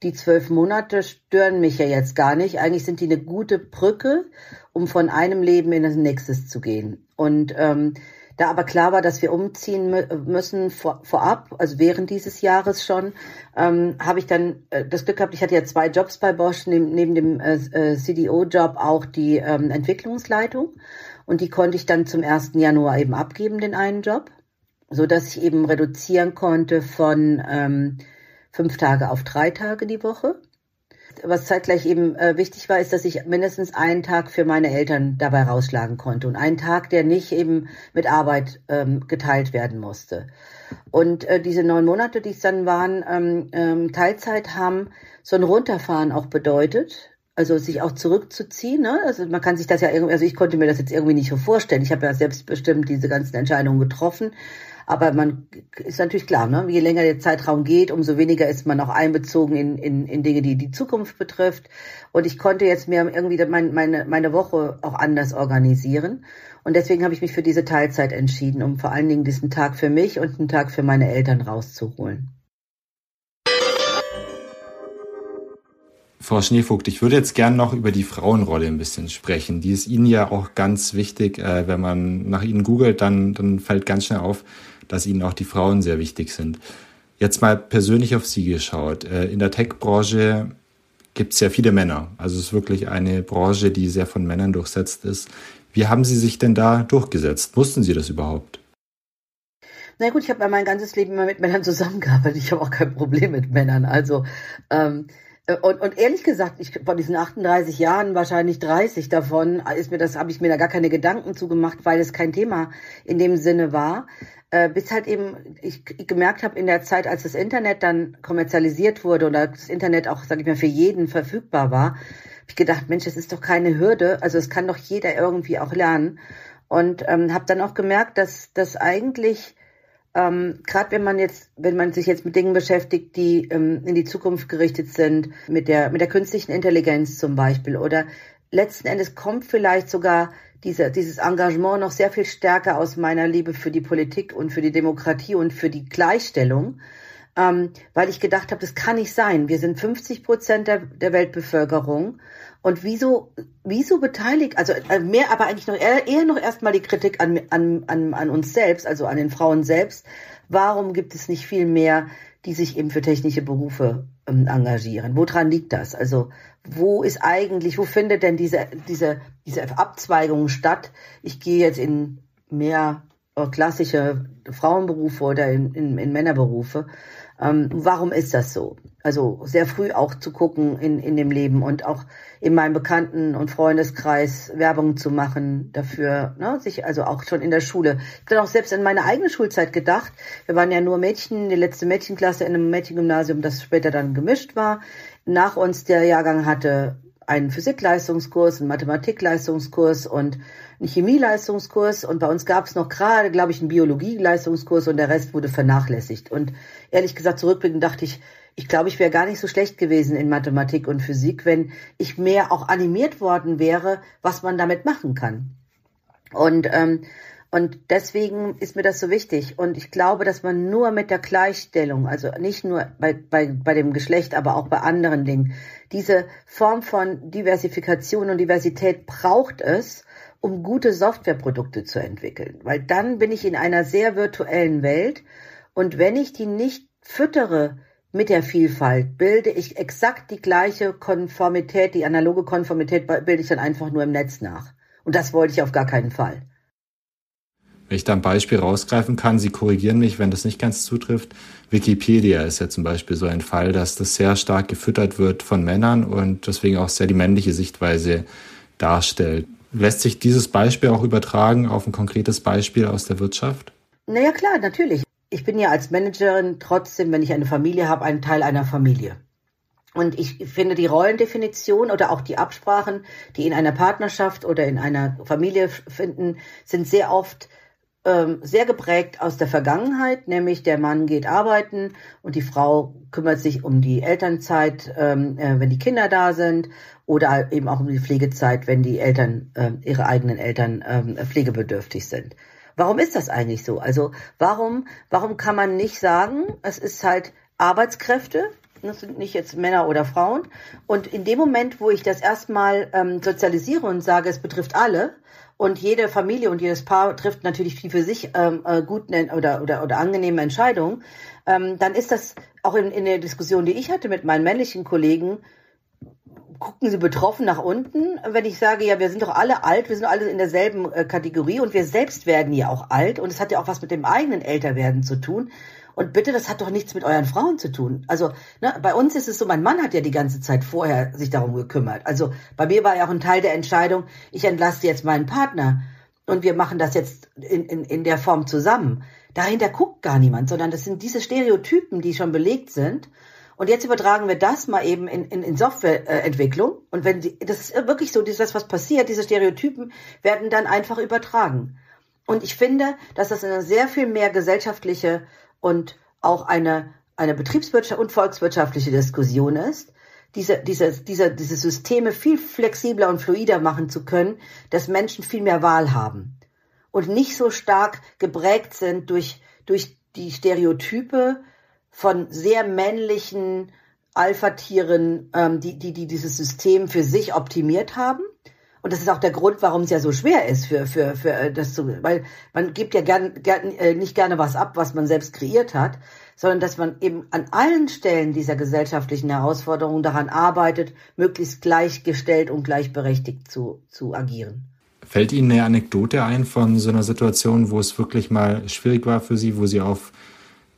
die zwölf Monate stören mich ja jetzt gar nicht. Eigentlich sind die eine gute Brücke, um von einem Leben in das nächste zu gehen. Und ähm, da aber klar war, dass wir umziehen müssen vor, vorab, also während dieses Jahres schon, ähm, habe ich dann äh, das Glück gehabt, ich hatte ja zwei Jobs bei Bosch, neben, neben dem äh, äh CDO-Job auch die ähm, Entwicklungsleitung. Und die konnte ich dann zum 1. Januar eben abgeben, den einen Job, so dass ich eben reduzieren konnte von ähm, fünf Tage auf drei Tage die Woche. Was zeitgleich eben äh, wichtig war, ist, dass ich mindestens einen Tag für meine Eltern dabei rausschlagen konnte und einen Tag, der nicht eben mit Arbeit ähm, geteilt werden musste. Und äh, diese neun Monate, die es dann waren, ähm, ähm, Teilzeit haben so ein Runterfahren auch bedeutet. Also sich auch zurückzuziehen. Ne? Also man kann sich das ja irgendwie, also ich konnte mir das jetzt irgendwie nicht so vorstellen. Ich habe ja selbstbestimmt diese ganzen Entscheidungen getroffen. Aber man ist natürlich klar, ne? je länger der Zeitraum geht, umso weniger ist man auch einbezogen in, in, in Dinge, die die Zukunft betrifft. Und ich konnte jetzt mir irgendwie mein, meine, meine Woche auch anders organisieren. Und deswegen habe ich mich für diese Teilzeit entschieden, um vor allen Dingen diesen Tag für mich und einen Tag für meine Eltern rauszuholen. Frau Schneevogt, ich würde jetzt gern noch über die Frauenrolle ein bisschen sprechen. Die ist Ihnen ja auch ganz wichtig. Äh, wenn man nach Ihnen googelt, dann, dann fällt ganz schnell auf, dass ihnen auch die Frauen sehr wichtig sind. Jetzt mal persönlich auf Sie geschaut. Äh, in der Tech-Branche gibt es ja viele Männer. Also es ist wirklich eine Branche, die sehr von Männern durchsetzt ist. Wie haben Sie sich denn da durchgesetzt? Mussten Sie das überhaupt? Na gut, ich habe mein ganzes Leben immer mit Männern zusammengearbeitet. Ich habe auch kein Problem mit Männern. Also ähm, äh, und, und ehrlich gesagt, ich von diesen 38 Jahren wahrscheinlich 30 davon ist mir das habe ich mir da gar keine Gedanken zugemacht, weil es kein Thema in dem Sinne war. Äh, bis halt eben ich, ich gemerkt habe in der Zeit, als das Internet dann kommerzialisiert wurde oder das Internet auch, sage ich mal, für jeden verfügbar war, habe ich gedacht, Mensch, das ist doch keine Hürde, also es kann doch jeder irgendwie auch lernen. Und ähm, habe dann auch gemerkt, dass das eigentlich ähm, gerade wenn man jetzt, wenn man sich jetzt mit Dingen beschäftigt, die ähm, in die Zukunft gerichtet sind, mit der, mit der künstlichen Intelligenz zum Beispiel, oder letzten Endes kommt vielleicht sogar diese, dieses Engagement noch sehr viel stärker aus meiner Liebe für die Politik und für die Demokratie und für die Gleichstellung, ähm, weil ich gedacht habe, das kann nicht sein. Wir sind 50 Prozent der, der Weltbevölkerung und wieso, wieso beteiligt, also äh, mehr, aber eigentlich noch eher, eher noch erstmal die Kritik an, an, an, an uns selbst, also an den Frauen selbst. Warum gibt es nicht viel mehr, die sich eben für technische Berufe ähm, engagieren? Woran liegt das? Also wo ist eigentlich, wo findet denn diese, diese, diese Abzweigung statt? Ich gehe jetzt in mehr äh, klassische Frauenberufe oder in, in, in Männerberufe. Ähm, warum ist das so? Also sehr früh auch zu gucken in, in dem Leben und auch in meinem Bekannten- und Freundeskreis Werbung zu machen dafür, ne, sich also auch schon in der Schule. Ich dann auch selbst in meine eigene Schulzeit gedacht. Wir waren ja nur Mädchen, die letzte Mädchenklasse in einem Mädchengymnasium, das später dann gemischt war. Nach uns der Jahrgang hatte einen Physikleistungskurs, einen Mathematikleistungskurs und einen Chemieleistungskurs und bei uns gab es noch gerade, glaube ich, einen Biologieleistungskurs und der Rest wurde vernachlässigt. Und ehrlich gesagt, zurückblickend dachte ich, ich glaube, ich wäre gar nicht so schlecht gewesen in Mathematik und Physik, wenn ich mehr auch animiert worden wäre, was man damit machen kann. Und ähm, und deswegen ist mir das so wichtig. Und ich glaube, dass man nur mit der Gleichstellung, also nicht nur bei, bei, bei dem Geschlecht, aber auch bei anderen Dingen, diese Form von Diversifikation und Diversität braucht es, um gute Softwareprodukte zu entwickeln. Weil dann bin ich in einer sehr virtuellen Welt. Und wenn ich die nicht füttere mit der Vielfalt, bilde ich exakt die gleiche Konformität, die analoge Konformität bilde ich dann einfach nur im Netz nach. Und das wollte ich auf gar keinen Fall. Wenn ich da ein Beispiel rausgreifen kann, Sie korrigieren mich, wenn das nicht ganz zutrifft. Wikipedia ist ja zum Beispiel so ein Fall, dass das sehr stark gefüttert wird von Männern und deswegen auch sehr die männliche Sichtweise darstellt. Lässt sich dieses Beispiel auch übertragen auf ein konkretes Beispiel aus der Wirtschaft? Naja, klar, natürlich. Ich bin ja als Managerin trotzdem, wenn ich eine Familie habe, ein Teil einer Familie. Und ich finde die Rollendefinition oder auch die Absprachen, die in einer Partnerschaft oder in einer Familie finden, sind sehr oft ähm, sehr geprägt aus der Vergangenheit, nämlich der Mann geht arbeiten und die Frau kümmert sich um die Elternzeit, ähm, äh, wenn die Kinder da sind oder eben auch um die Pflegezeit, wenn die Eltern, äh, ihre eigenen Eltern äh, pflegebedürftig sind. Warum ist das eigentlich so? Also warum, warum kann man nicht sagen, es ist halt Arbeitskräfte, das sind nicht jetzt Männer oder Frauen. Und in dem Moment, wo ich das erstmal ähm, sozialisiere und sage, es betrifft alle, und jede Familie und jedes Paar trifft natürlich die für sich ähm, äh, guten oder, oder, oder angenehme Entscheidungen, ähm, dann ist das auch in, in der Diskussion, die ich hatte mit meinen männlichen Kollegen, gucken sie betroffen nach unten, wenn ich sage, ja, wir sind doch alle alt, wir sind alle in derselben äh, Kategorie und wir selbst werden ja auch alt und es hat ja auch was mit dem eigenen Älterwerden zu tun. Und bitte, das hat doch nichts mit euren Frauen zu tun. Also ne, bei uns ist es so, mein Mann hat ja die ganze Zeit vorher sich darum gekümmert. Also bei mir war ja auch ein Teil der Entscheidung, ich entlasse jetzt meinen Partner und wir machen das jetzt in, in, in der Form zusammen. Dahinter guckt gar niemand, sondern das sind diese Stereotypen, die schon belegt sind. Und jetzt übertragen wir das mal eben in, in, in Softwareentwicklung. Und wenn die, das ist wirklich so, das, was passiert, diese Stereotypen werden dann einfach übertragen. Und ich finde, dass das eine sehr viel mehr gesellschaftliche und auch eine, eine betriebswirtschaftliche und volkswirtschaftliche Diskussion ist, diese, diese, diese, diese Systeme viel flexibler und fluider machen zu können, dass Menschen viel mehr Wahl haben und nicht so stark geprägt sind durch, durch die Stereotype von sehr männlichen Alpha-Tieren, ähm, die, die, die dieses System für sich optimiert haben und das ist auch der Grund, warum es ja so schwer ist für, für, für äh, das zu, weil man gibt ja gern, gern, äh, nicht gerne was ab, was man selbst kreiert hat, sondern dass man eben an allen Stellen dieser gesellschaftlichen Herausforderungen daran arbeitet, möglichst gleichgestellt und gleichberechtigt zu, zu agieren. Fällt Ihnen eine Anekdote ein von so einer Situation, wo es wirklich mal schwierig war für Sie, wo Sie auf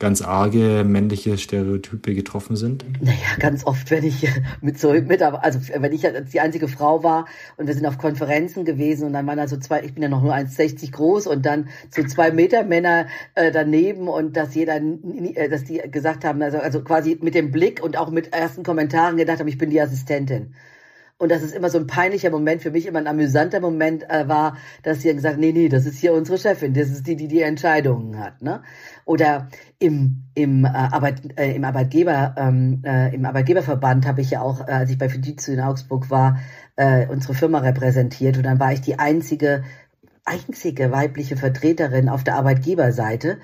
ganz arge männliche Stereotype getroffen sind? Naja, ganz oft, wenn ich mit so mit, also wenn ich die einzige Frau war und wir sind auf Konferenzen gewesen und dann waren da so zwei, ich bin ja noch nur 1,60 groß und dann so zwei Meter Männer äh, daneben und dass jeder, äh, dass die gesagt haben, also, also quasi mit dem Blick und auch mit ersten Kommentaren gedacht haben, ich bin die Assistentin. Und dass es immer so ein peinlicher Moment, für mich immer ein amüsanter Moment äh, war, dass sie dann gesagt, nee, nee, das ist hier unsere Chefin, das ist die, die die Entscheidungen hat. Ne? Oder im, im, äh, Arbeit, äh, im, Arbeitgeber, ähm, äh, im Arbeitgeberverband habe ich ja auch, äh, als ich bei Fujitsu in Augsburg war, äh, unsere Firma repräsentiert und dann war ich die einzige, einzige weibliche Vertreterin auf der Arbeitgeberseite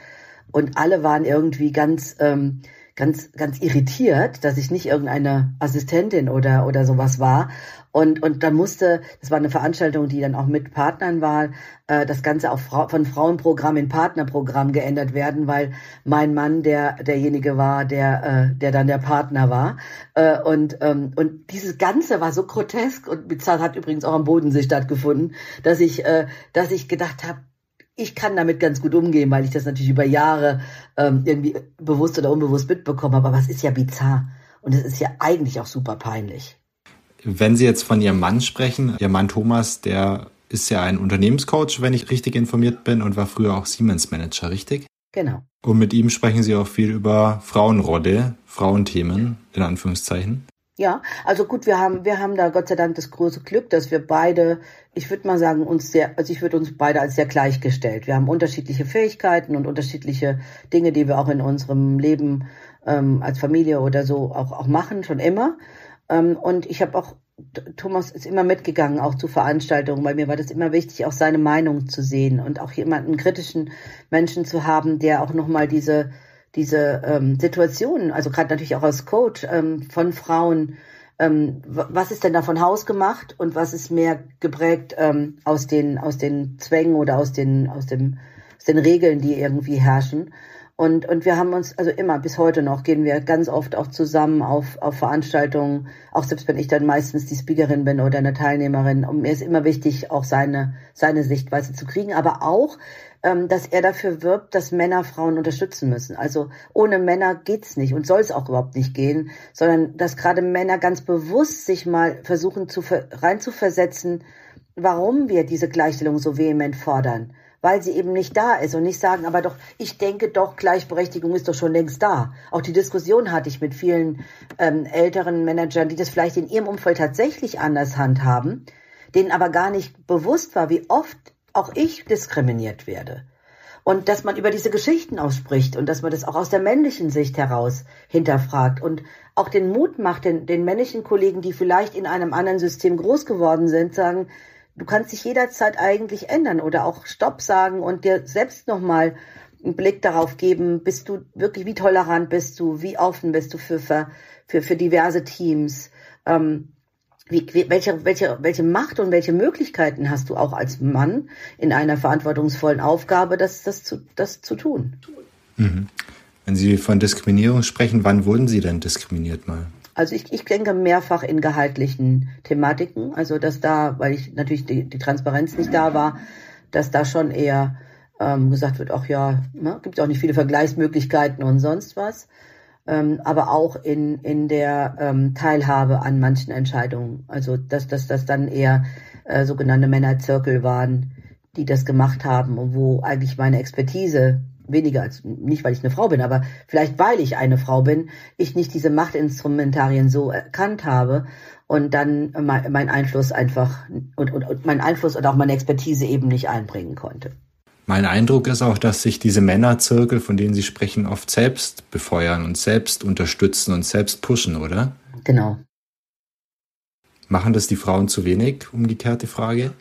und alle waren irgendwie ganz... Ähm, ganz, ganz irritiert, dass ich nicht irgendeine Assistentin oder, oder sowas war. Und, und dann musste, das war eine Veranstaltung, die dann auch mit Partnern war, äh, das Ganze auch Frau, von Frauenprogramm in Partnerprogramm geändert werden, weil mein Mann der derjenige war, der, äh, der dann der Partner war. Äh, und, ähm, und dieses Ganze war so grotesk und bizarr hat übrigens auch am Bodensee stattgefunden, dass ich, äh, dass ich gedacht habe, ich kann damit ganz gut umgehen, weil ich das natürlich über Jahre ähm, irgendwie bewusst oder unbewusst mitbekommen habe. Aber es ist ja bizarr und es ist ja eigentlich auch super peinlich. Wenn Sie jetzt von Ihrem Mann sprechen, Ihr Mann Thomas, der ist ja ein Unternehmenscoach, wenn ich richtig informiert bin, und war früher auch Siemens-Manager, richtig? Genau. Und mit ihm sprechen Sie auch viel über Frauenrolle, Frauenthemen, in Anführungszeichen. Ja, also gut, wir haben, wir haben da Gott sei Dank das große Glück, dass wir beide, ich würde mal sagen, uns sehr, also ich würde uns beide als sehr gleichgestellt. Wir haben unterschiedliche Fähigkeiten und unterschiedliche Dinge, die wir auch in unserem Leben ähm, als Familie oder so auch, auch machen, schon immer. Ähm, und ich habe auch, Thomas ist immer mitgegangen, auch zu Veranstaltungen. Bei mir war das immer wichtig, auch seine Meinung zu sehen und auch jemanden kritischen Menschen zu haben, der auch nochmal diese diese ähm, Situation, also gerade natürlich auch als Coach ähm, von Frauen, ähm, was ist denn da von Haus gemacht und was ist mehr geprägt ähm, aus den aus den Zwängen oder aus den aus dem aus den Regeln, die irgendwie herrschen. Und, und wir haben uns, also immer bis heute noch, gehen wir ganz oft auch zusammen auf, auf Veranstaltungen, auch selbst wenn ich dann meistens die Speakerin bin oder eine Teilnehmerin. Und mir ist immer wichtig, auch seine, seine Sichtweise zu kriegen, aber auch, dass er dafür wirbt, dass Männer Frauen unterstützen müssen. Also ohne Männer geht's nicht und soll es auch überhaupt nicht gehen, sondern dass gerade Männer ganz bewusst sich mal versuchen zu reinzuversetzen, warum wir diese Gleichstellung so vehement fordern weil sie eben nicht da ist und nicht sagen, aber doch, ich denke doch, Gleichberechtigung ist doch schon längst da. Auch die Diskussion hatte ich mit vielen ähm, älteren Managern, die das vielleicht in ihrem Umfeld tatsächlich anders handhaben, denen aber gar nicht bewusst war, wie oft auch ich diskriminiert werde. Und dass man über diese Geschichten ausspricht und dass man das auch aus der männlichen Sicht heraus hinterfragt und auch den Mut macht, den, den männlichen Kollegen, die vielleicht in einem anderen System groß geworden sind, sagen, du kannst dich jederzeit eigentlich ändern oder auch Stopp sagen und dir selbst nochmal einen Blick darauf geben, bist du wirklich, wie tolerant bist du, wie offen bist du für, für, für diverse Teams, ähm, wie, welche, welche, welche Macht und welche Möglichkeiten hast du auch als Mann in einer verantwortungsvollen Aufgabe, das, das, zu, das zu tun? Mhm. Wenn Sie von Diskriminierung sprechen, wann wurden Sie denn diskriminiert mal? Also ich, ich denke mehrfach in gehaltlichen Thematiken, also dass da, weil ich natürlich die, die Transparenz nicht da war, dass da schon eher ähm, gesagt wird, ach ja, ne, gibt auch nicht viele Vergleichsmöglichkeiten und sonst was, ähm, aber auch in, in der ähm, Teilhabe an manchen Entscheidungen. Also dass das dass dann eher äh, sogenannte Männerzirkel waren, die das gemacht haben und wo eigentlich meine Expertise weniger als, nicht weil ich eine Frau bin, aber vielleicht weil ich eine Frau bin, ich nicht diese Machtinstrumentarien so erkannt habe und dann mein, mein Einfluss einfach und, und, und mein Einfluss und auch meine Expertise eben nicht einbringen konnte. Mein Eindruck ist auch, dass sich diese Männerzirkel, von denen Sie sprechen, oft selbst befeuern und selbst unterstützen und selbst pushen, oder? Genau. Machen das die Frauen zu wenig? Umgekehrte Frage.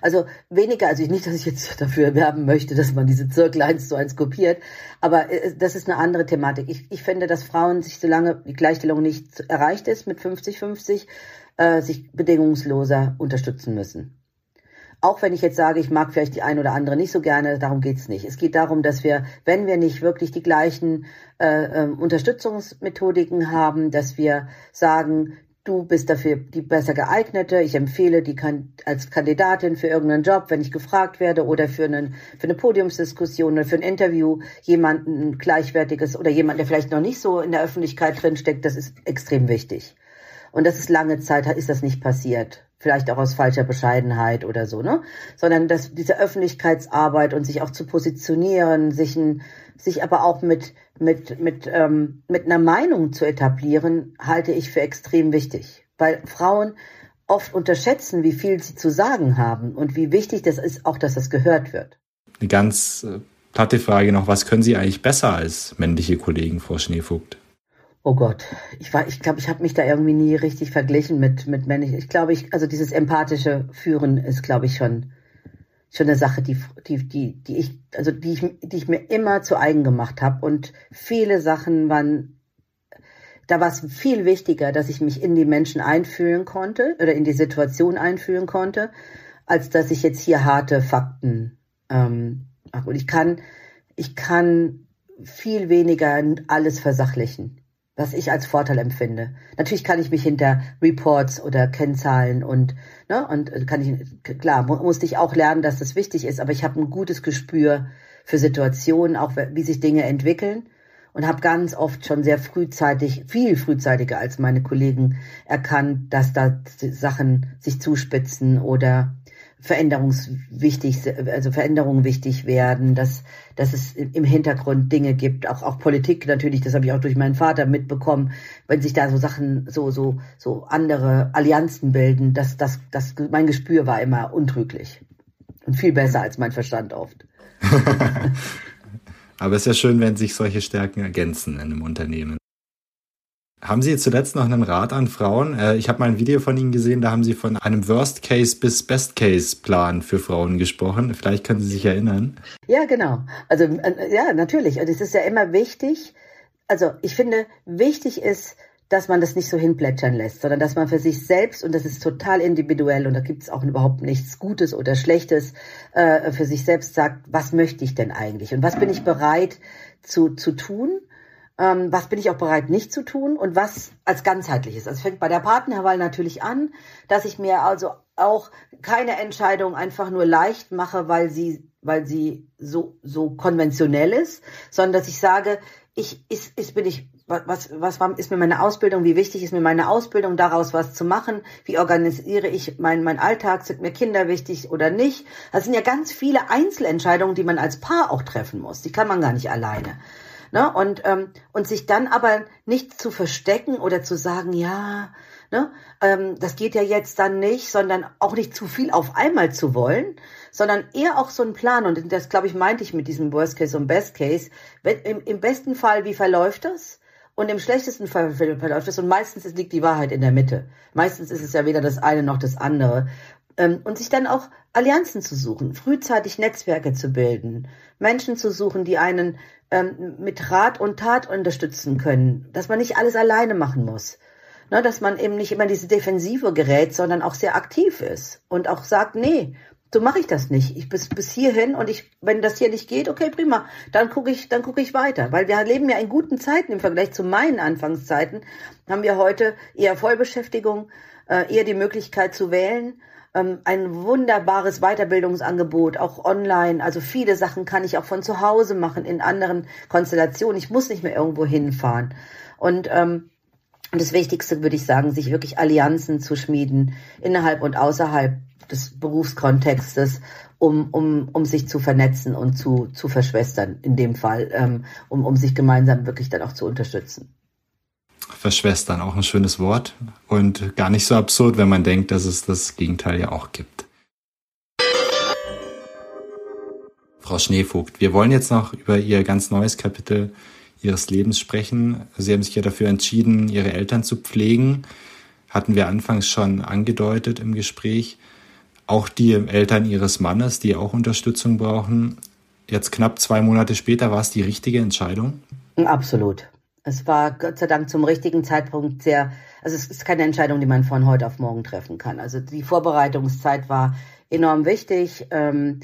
Also weniger, also nicht, dass ich jetzt dafür werben möchte, dass man diese Zirkel eins zu eins kopiert, aber äh, das ist eine andere Thematik. Ich, ich finde, dass Frauen sich, solange die Gleichstellung nicht erreicht ist mit 50-50, äh, sich bedingungsloser unterstützen müssen. Auch wenn ich jetzt sage, ich mag vielleicht die ein oder andere nicht so gerne, darum geht's nicht. Es geht darum, dass wir, wenn wir nicht wirklich die gleichen äh, äh, Unterstützungsmethodiken haben, dass wir sagen, du bist dafür die besser geeignete. Ich empfehle die kann, als Kandidatin für irgendeinen Job, wenn ich gefragt werde oder für, einen, für eine Podiumsdiskussion oder für ein Interview jemanden gleichwertiges oder jemand, der vielleicht noch nicht so in der Öffentlichkeit drinsteckt, das ist extrem wichtig. Und das ist lange Zeit, ist das nicht passiert. Vielleicht auch aus falscher Bescheidenheit oder so, ne? Sondern dass diese Öffentlichkeitsarbeit und sich auch zu positionieren, sich ein, sich aber auch mit, mit, mit, ähm, mit einer Meinung zu etablieren, halte ich für extrem wichtig. weil Frauen oft unterschätzen, wie viel sie zu sagen haben und wie wichtig das ist, auch dass das gehört wird. Eine ganz äh, platte Frage noch, was können Sie eigentlich besser als männliche Kollegen, Frau Schneevogt? Oh Gott, ich war, ich glaube, ich habe mich da irgendwie nie richtig verglichen mit mit männlich. Ich glaube, ich also dieses empathische Führen ist, glaube ich, schon schon eine Sache, die die die die ich also die ich die ich mir immer zu eigen gemacht habe und viele Sachen waren da war es viel wichtiger, dass ich mich in die Menschen einfühlen konnte oder in die Situation einfühlen konnte, als dass ich jetzt hier harte Fakten ähm, und ich kann ich kann viel weniger alles versachlichen was ich als Vorteil empfinde. Natürlich kann ich mich hinter Reports oder Kennzahlen und ne, und kann ich klar musste ich auch lernen, dass das wichtig ist, aber ich habe ein gutes Gespür für Situationen, auch wie sich Dinge entwickeln und habe ganz oft schon sehr frühzeitig, viel frühzeitiger als meine Kollegen erkannt, dass da Sachen sich zuspitzen oder veränderungswichtig, also Veränderungen wichtig werden, dass, dass es im Hintergrund Dinge gibt, auch, auch Politik natürlich, das habe ich auch durch meinen Vater mitbekommen, wenn sich da so Sachen, so, so, so andere Allianzen bilden, dass das, das, mein Gespür war immer untrüglich. Und viel besser als mein Verstand oft. Aber es ist ja schön, wenn sich solche Stärken ergänzen in einem Unternehmen. Haben Sie zuletzt noch einen Rat an Frauen? Äh, ich habe mal ein Video von Ihnen gesehen, da haben Sie von einem Worst-Case bis Best-Case-Plan für Frauen gesprochen. Vielleicht können Sie sich erinnern. Ja, genau. Also äh, ja, natürlich. Und es ist ja immer wichtig. Also ich finde, wichtig ist, dass man das nicht so hinplätschern lässt, sondern dass man für sich selbst, und das ist total individuell und da gibt es auch überhaupt nichts Gutes oder Schlechtes, äh, für sich selbst sagt, was möchte ich denn eigentlich und was bin ich bereit zu, zu tun ähm, was bin ich auch bereit nicht zu tun und was als ganzheitliches. Also es fängt bei der Partnerwahl natürlich an, dass ich mir also auch keine Entscheidung einfach nur leicht mache, weil sie, weil sie so, so konventionell ist, sondern dass ich sage, ich, ist, ist, bin ich, was, was ist mir meine Ausbildung, wie wichtig ist mir meine Ausbildung, daraus was zu machen, wie organisiere ich mein, mein Alltag, sind mir Kinder wichtig oder nicht. Das sind ja ganz viele Einzelentscheidungen, die man als Paar auch treffen muss. Die kann man gar nicht alleine. Ne? Und, ähm, und sich dann aber nicht zu verstecken oder zu sagen, ja, ne, ähm, das geht ja jetzt dann nicht, sondern auch nicht zu viel auf einmal zu wollen, sondern eher auch so einen Plan. Und das, glaube ich, meinte ich mit diesem Worst Case und Best Case. Wenn, im, Im besten Fall, wie verläuft das? Und im schlechtesten Fall verläuft es. Und meistens liegt die Wahrheit in der Mitte. Meistens ist es ja weder das eine noch das andere. Ähm, und sich dann auch Allianzen zu suchen, frühzeitig Netzwerke zu bilden, Menschen zu suchen, die einen ähm, mit Rat und Tat unterstützen können, dass man nicht alles alleine machen muss. Ne, dass man eben nicht immer diese Defensive gerät, sondern auch sehr aktiv ist und auch sagt, nee, so mache ich das nicht. Ich bis, bis hierhin und ich, wenn das hier nicht geht, okay, prima, dann gucke ich, dann ich weiter. Weil wir leben ja in guten Zeiten im Vergleich zu meinen Anfangszeiten, haben wir heute eher Vollbeschäftigung, äh, eher die Möglichkeit zu wählen ähm, ein wunderbares Weiterbildungsangebot, auch online. Also viele Sachen kann ich auch von zu Hause machen, in anderen Konstellationen. Ich muss nicht mehr irgendwo hinfahren. Und ähm, das Wichtigste würde ich sagen, sich wirklich Allianzen zu schmieden, innerhalb und außerhalb des Berufskontextes, um, um, um sich zu vernetzen und zu, zu verschwestern, in dem Fall, ähm, um, um sich gemeinsam wirklich dann auch zu unterstützen verschwestern, auch ein schönes Wort und gar nicht so absurd, wenn man denkt, dass es das Gegenteil ja auch gibt. Frau Schneevogt, wir wollen jetzt noch über Ihr ganz neues Kapitel Ihres Lebens sprechen. Sie haben sich ja dafür entschieden, Ihre Eltern zu pflegen. Hatten wir anfangs schon angedeutet im Gespräch. Auch die Eltern Ihres Mannes, die auch Unterstützung brauchen. Jetzt knapp zwei Monate später war es die richtige Entscheidung? Absolut. Es war Gott sei Dank zum richtigen Zeitpunkt sehr, also es ist keine Entscheidung, die man von heute auf morgen treffen kann. Also die Vorbereitungszeit war enorm wichtig. Ähm,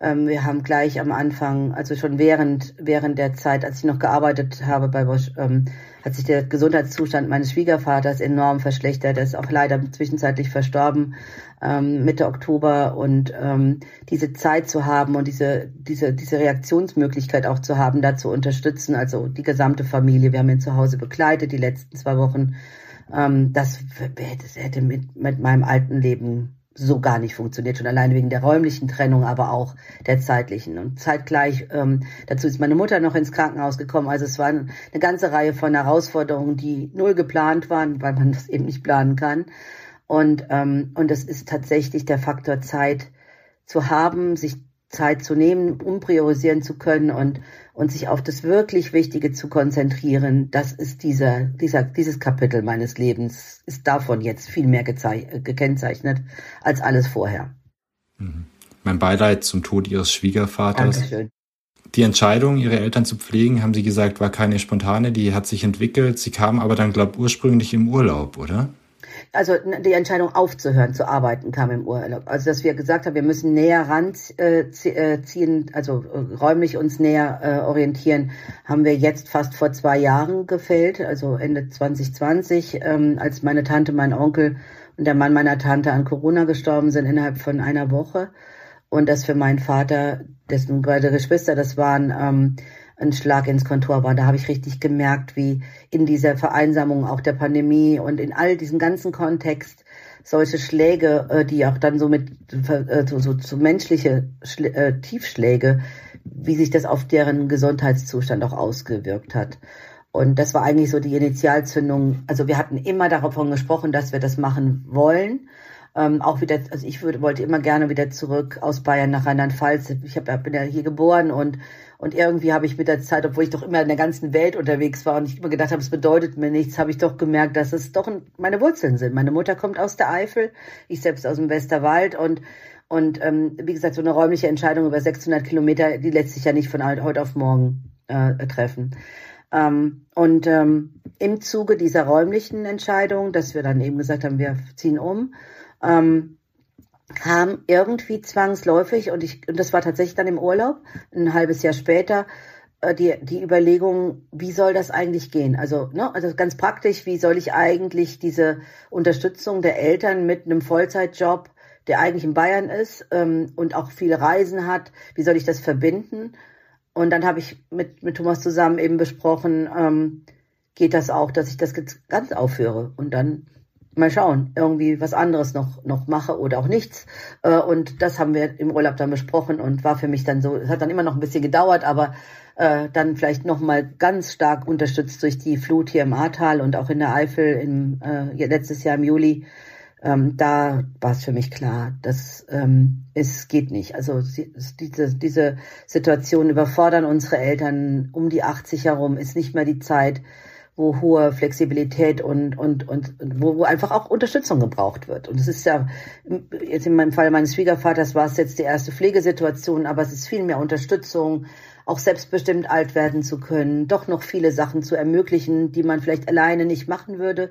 ähm, wir haben gleich am Anfang, also schon während, während der Zeit, als ich noch gearbeitet habe bei Bosch, ähm, hat sich der Gesundheitszustand meines Schwiegervaters enorm verschlechtert. Er ist auch leider zwischenzeitlich verstorben, ähm, Mitte Oktober. Und ähm, diese Zeit zu haben und diese, diese, diese Reaktionsmöglichkeit auch zu haben, da zu unterstützen, also die gesamte Familie. Wir haben ihn zu Hause begleitet, die letzten zwei Wochen. Ähm, das, das hätte mit, mit meinem alten Leben so gar nicht funktioniert, schon allein wegen der räumlichen Trennung, aber auch der zeitlichen. Und zeitgleich ähm, dazu ist meine Mutter noch ins Krankenhaus gekommen. Also es war eine ganze Reihe von Herausforderungen, die null geplant waren, weil man das eben nicht planen kann. Und ähm, und es ist tatsächlich der Faktor Zeit zu haben, sich Zeit zu nehmen, umpriorisieren zu können und, und sich auf das wirklich Wichtige zu konzentrieren. Das ist dieser, dieser, dieses Kapitel meines Lebens ist davon jetzt viel mehr gekennzeichnet als alles vorher. Mhm. Mein Beileid zum Tod Ihres Schwiegervaters. Dankeschön. Die Entscheidung, Ihre Eltern zu pflegen, haben Sie gesagt, war keine spontane, die hat sich entwickelt. Sie kamen aber dann, glaube ich, ursprünglich im Urlaub, oder? Also die Entscheidung aufzuhören zu arbeiten kam im Urlaub. Also dass wir gesagt haben, wir müssen näher ranziehen, äh, also äh, räumlich uns näher äh, orientieren, haben wir jetzt fast vor zwei Jahren gefällt, also Ende 2020, ähm, als meine Tante, mein Onkel und der Mann meiner Tante an Corona gestorben sind innerhalb von einer Woche. Und das für meinen Vater, dessen beide Geschwister das waren, ähm, ein Schlag ins Kontor war. Da habe ich richtig gemerkt, wie in dieser Vereinsamung auch der Pandemie und in all diesem ganzen Kontext solche Schläge, äh, die auch dann so mit äh, so, so, so menschliche Schlä äh, Tiefschläge, wie sich das auf deren Gesundheitszustand auch ausgewirkt hat. Und das war eigentlich so die Initialzündung. Also wir hatten immer davon gesprochen, dass wir das machen wollen. Ähm, auch wieder, also ich würde, wollte immer gerne wieder zurück aus Bayern nach Rheinland-Pfalz. Ich hab, bin ja hier geboren und und irgendwie habe ich mit der Zeit, obwohl ich doch immer in der ganzen Welt unterwegs war und ich immer gedacht habe, es bedeutet mir nichts, habe ich doch gemerkt, dass es doch meine Wurzeln sind. Meine Mutter kommt aus der Eifel, ich selbst aus dem Westerwald und und ähm, wie gesagt, so eine räumliche Entscheidung über 600 Kilometer, die lässt sich ja nicht von heute auf morgen äh, treffen. Ähm, und ähm, im Zuge dieser räumlichen Entscheidung, dass wir dann eben gesagt haben, wir ziehen um, ähm, kam irgendwie zwangsläufig und ich und das war tatsächlich dann im Urlaub ein halbes Jahr später äh, die die Überlegung wie soll das eigentlich gehen? Also ne also ganz praktisch wie soll ich eigentlich diese Unterstützung der Eltern mit einem Vollzeitjob der eigentlich in Bayern ist ähm, und auch viele Reisen hat wie soll ich das verbinden? Und dann habe ich mit mit Thomas zusammen eben besprochen ähm, geht das auch dass ich das ganz aufhöre? Und dann mal schauen, irgendwie was anderes noch, noch mache oder auch nichts. Äh, und das haben wir im Urlaub dann besprochen und war für mich dann so, es hat dann immer noch ein bisschen gedauert, aber äh, dann vielleicht nochmal ganz stark unterstützt durch die Flut hier im Ahrtal und auch in der Eifel im, äh, letztes Jahr im Juli. Ähm, da war es für mich klar, dass ähm, es geht nicht. Also diese, diese Situation überfordern unsere Eltern um die 80 herum, ist nicht mehr die Zeit, wo hohe Flexibilität und, und, und wo, wo einfach auch Unterstützung gebraucht wird. Und es ist ja, jetzt in meinem Fall meines Schwiegervaters war es jetzt die erste Pflegesituation, aber es ist viel mehr Unterstützung, auch selbstbestimmt alt werden zu können, doch noch viele Sachen zu ermöglichen, die man vielleicht alleine nicht machen würde.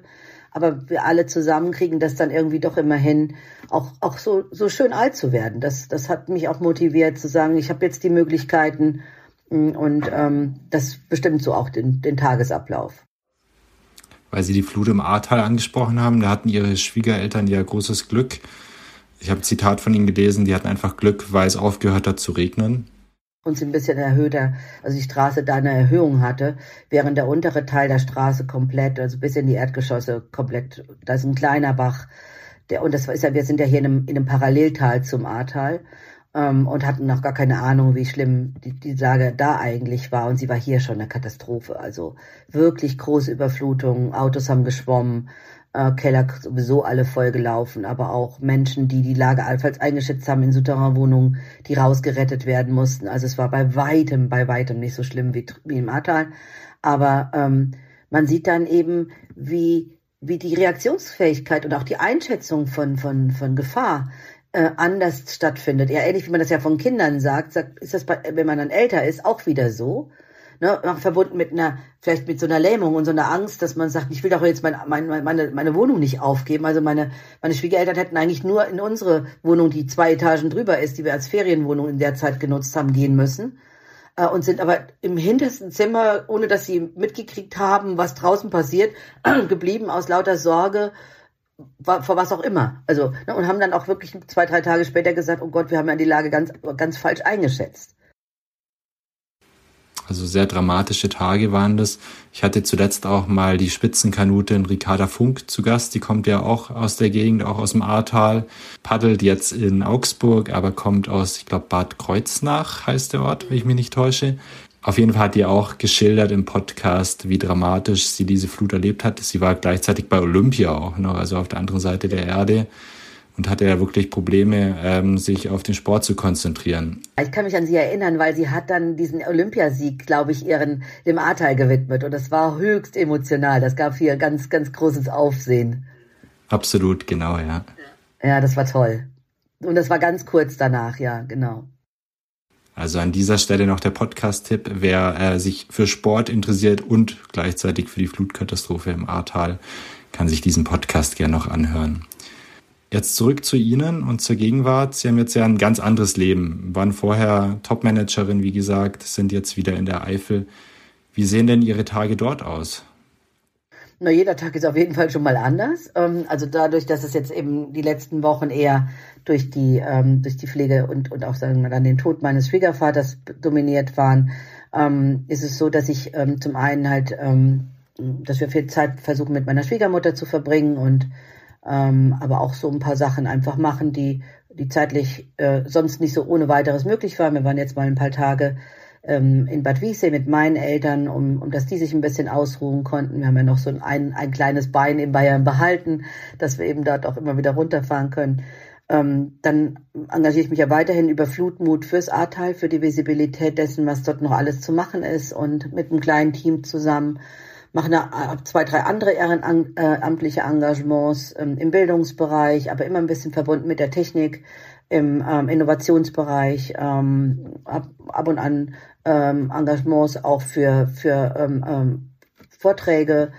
Aber wir alle zusammen kriegen das dann irgendwie doch immerhin, auch, auch so, so schön alt zu werden. Das, das hat mich auch motiviert zu sagen, ich habe jetzt die Möglichkeiten und ähm, das bestimmt so auch den, den Tagesablauf weil Sie die Flut im Ahrtal angesprochen haben. Da hatten Ihre Schwiegereltern ja großes Glück. Ich habe ein Zitat von Ihnen gelesen, die hatten einfach Glück, weil es aufgehört hat zu regnen. Und sie ein bisschen erhöhter, also die Straße da eine Erhöhung hatte, während der untere Teil der Straße komplett, also bis in die Erdgeschosse komplett, da ist ein kleiner Bach, der, und das ist ja, wir sind ja hier in einem, in einem Paralleltal zum Ahrtal ähm, und hatten noch gar keine Ahnung, wie schlimm die, die Lage da eigentlich war. Und sie war hier schon eine Katastrophe. Also wirklich große Überflutungen, Autos haben geschwommen, äh, Keller sowieso alle vollgelaufen, aber auch Menschen, die die Lage allenfalls eingeschätzt haben in Souterrainwohnungen, die rausgerettet werden mussten. Also es war bei weitem, bei weitem nicht so schlimm wie, wie im Ahrtal. Aber ähm, man sieht dann eben, wie wie die Reaktionsfähigkeit und auch die Einschätzung von, von, von Gefahr äh, anders stattfindet. Ja, ähnlich wie man das ja von Kindern sagt, sagt ist das, bei, wenn man dann älter ist, auch wieder so. Ne, verbunden mit einer, vielleicht mit so einer Lähmung und so einer Angst, dass man sagt, ich will doch jetzt mein, mein, meine, meine Wohnung nicht aufgeben. Also meine, meine Schwiegereltern hätten eigentlich nur in unsere Wohnung, die zwei Etagen drüber ist, die wir als Ferienwohnung in der Zeit genutzt haben, gehen müssen. Äh, und sind aber im hintersten Zimmer, ohne dass sie mitgekriegt haben, was draußen passiert, geblieben aus lauter Sorge, vor was auch immer. Also, ne, und haben dann auch wirklich zwei, drei Tage später gesagt, oh Gott, wir haben ja die Lage ganz, ganz falsch eingeschätzt. Also sehr dramatische Tage waren das. Ich hatte zuletzt auch mal die Spitzenkanutin Ricarda Funk zu Gast. Die kommt ja auch aus der Gegend, auch aus dem Ahrtal. Paddelt jetzt in Augsburg, aber kommt aus, ich glaube, Bad Kreuznach heißt der Ort, wenn ich mich nicht täusche. Auf jeden Fall hat die auch geschildert im Podcast, wie dramatisch sie diese Flut erlebt hat. Sie war gleichzeitig bei Olympia auch noch, also auf der anderen Seite der Erde und hatte ja wirklich Probleme, ähm, sich auf den Sport zu konzentrieren. Ich kann mich an sie erinnern, weil sie hat dann diesen Olympiasieg, glaube ich, ihren dem Ahrtal gewidmet und das war höchst emotional. Das gab hier ganz, ganz großes Aufsehen. Absolut, genau, ja. Ja, das war toll. Und das war ganz kurz danach, ja, genau. Also an dieser Stelle noch der Podcast-Tipp, wer äh, sich für Sport interessiert und gleichzeitig für die Flutkatastrophe im Ahrtal, kann sich diesen Podcast gerne noch anhören. Jetzt zurück zu Ihnen und zur Gegenwart. Sie haben jetzt ja ein ganz anderes Leben, waren vorher Topmanagerin, wie gesagt, sind jetzt wieder in der Eifel. Wie sehen denn Ihre Tage dort aus? Na, jeder Tag ist auf jeden Fall schon mal anders. Ähm, also dadurch, dass es jetzt eben die letzten Wochen eher durch die, ähm, durch die Pflege und, und auch sagen wir dann den Tod meines Schwiegervaters dominiert waren, ähm, ist es so, dass ich zum einen halt, dass wir viel Zeit versuchen mit meiner Schwiegermutter zu verbringen und ähm, aber auch so ein paar Sachen einfach machen, die, die zeitlich äh, sonst nicht so ohne weiteres möglich waren. Wir waren jetzt mal ein paar Tage ähm, in Bad Wiessee mit meinen Eltern, um, um dass die sich ein bisschen ausruhen konnten. Wir haben ja noch so ein, ein kleines Bein in Bayern behalten, dass wir eben dort auch immer wieder runterfahren können. Ähm, dann engagiere ich mich ja weiterhin über Flutmut fürs Ahrtal, für die Visibilität dessen, was dort noch alles zu machen ist und mit einem kleinen Team zusammen mache eine, zwei, drei andere ehrenamtliche Engagements ähm, im Bildungsbereich, aber immer ein bisschen verbunden mit der Technik, im ähm, Innovationsbereich, ähm, ab, ab und an ähm, Engagements auch für, für ähm, ähm, Vorträge,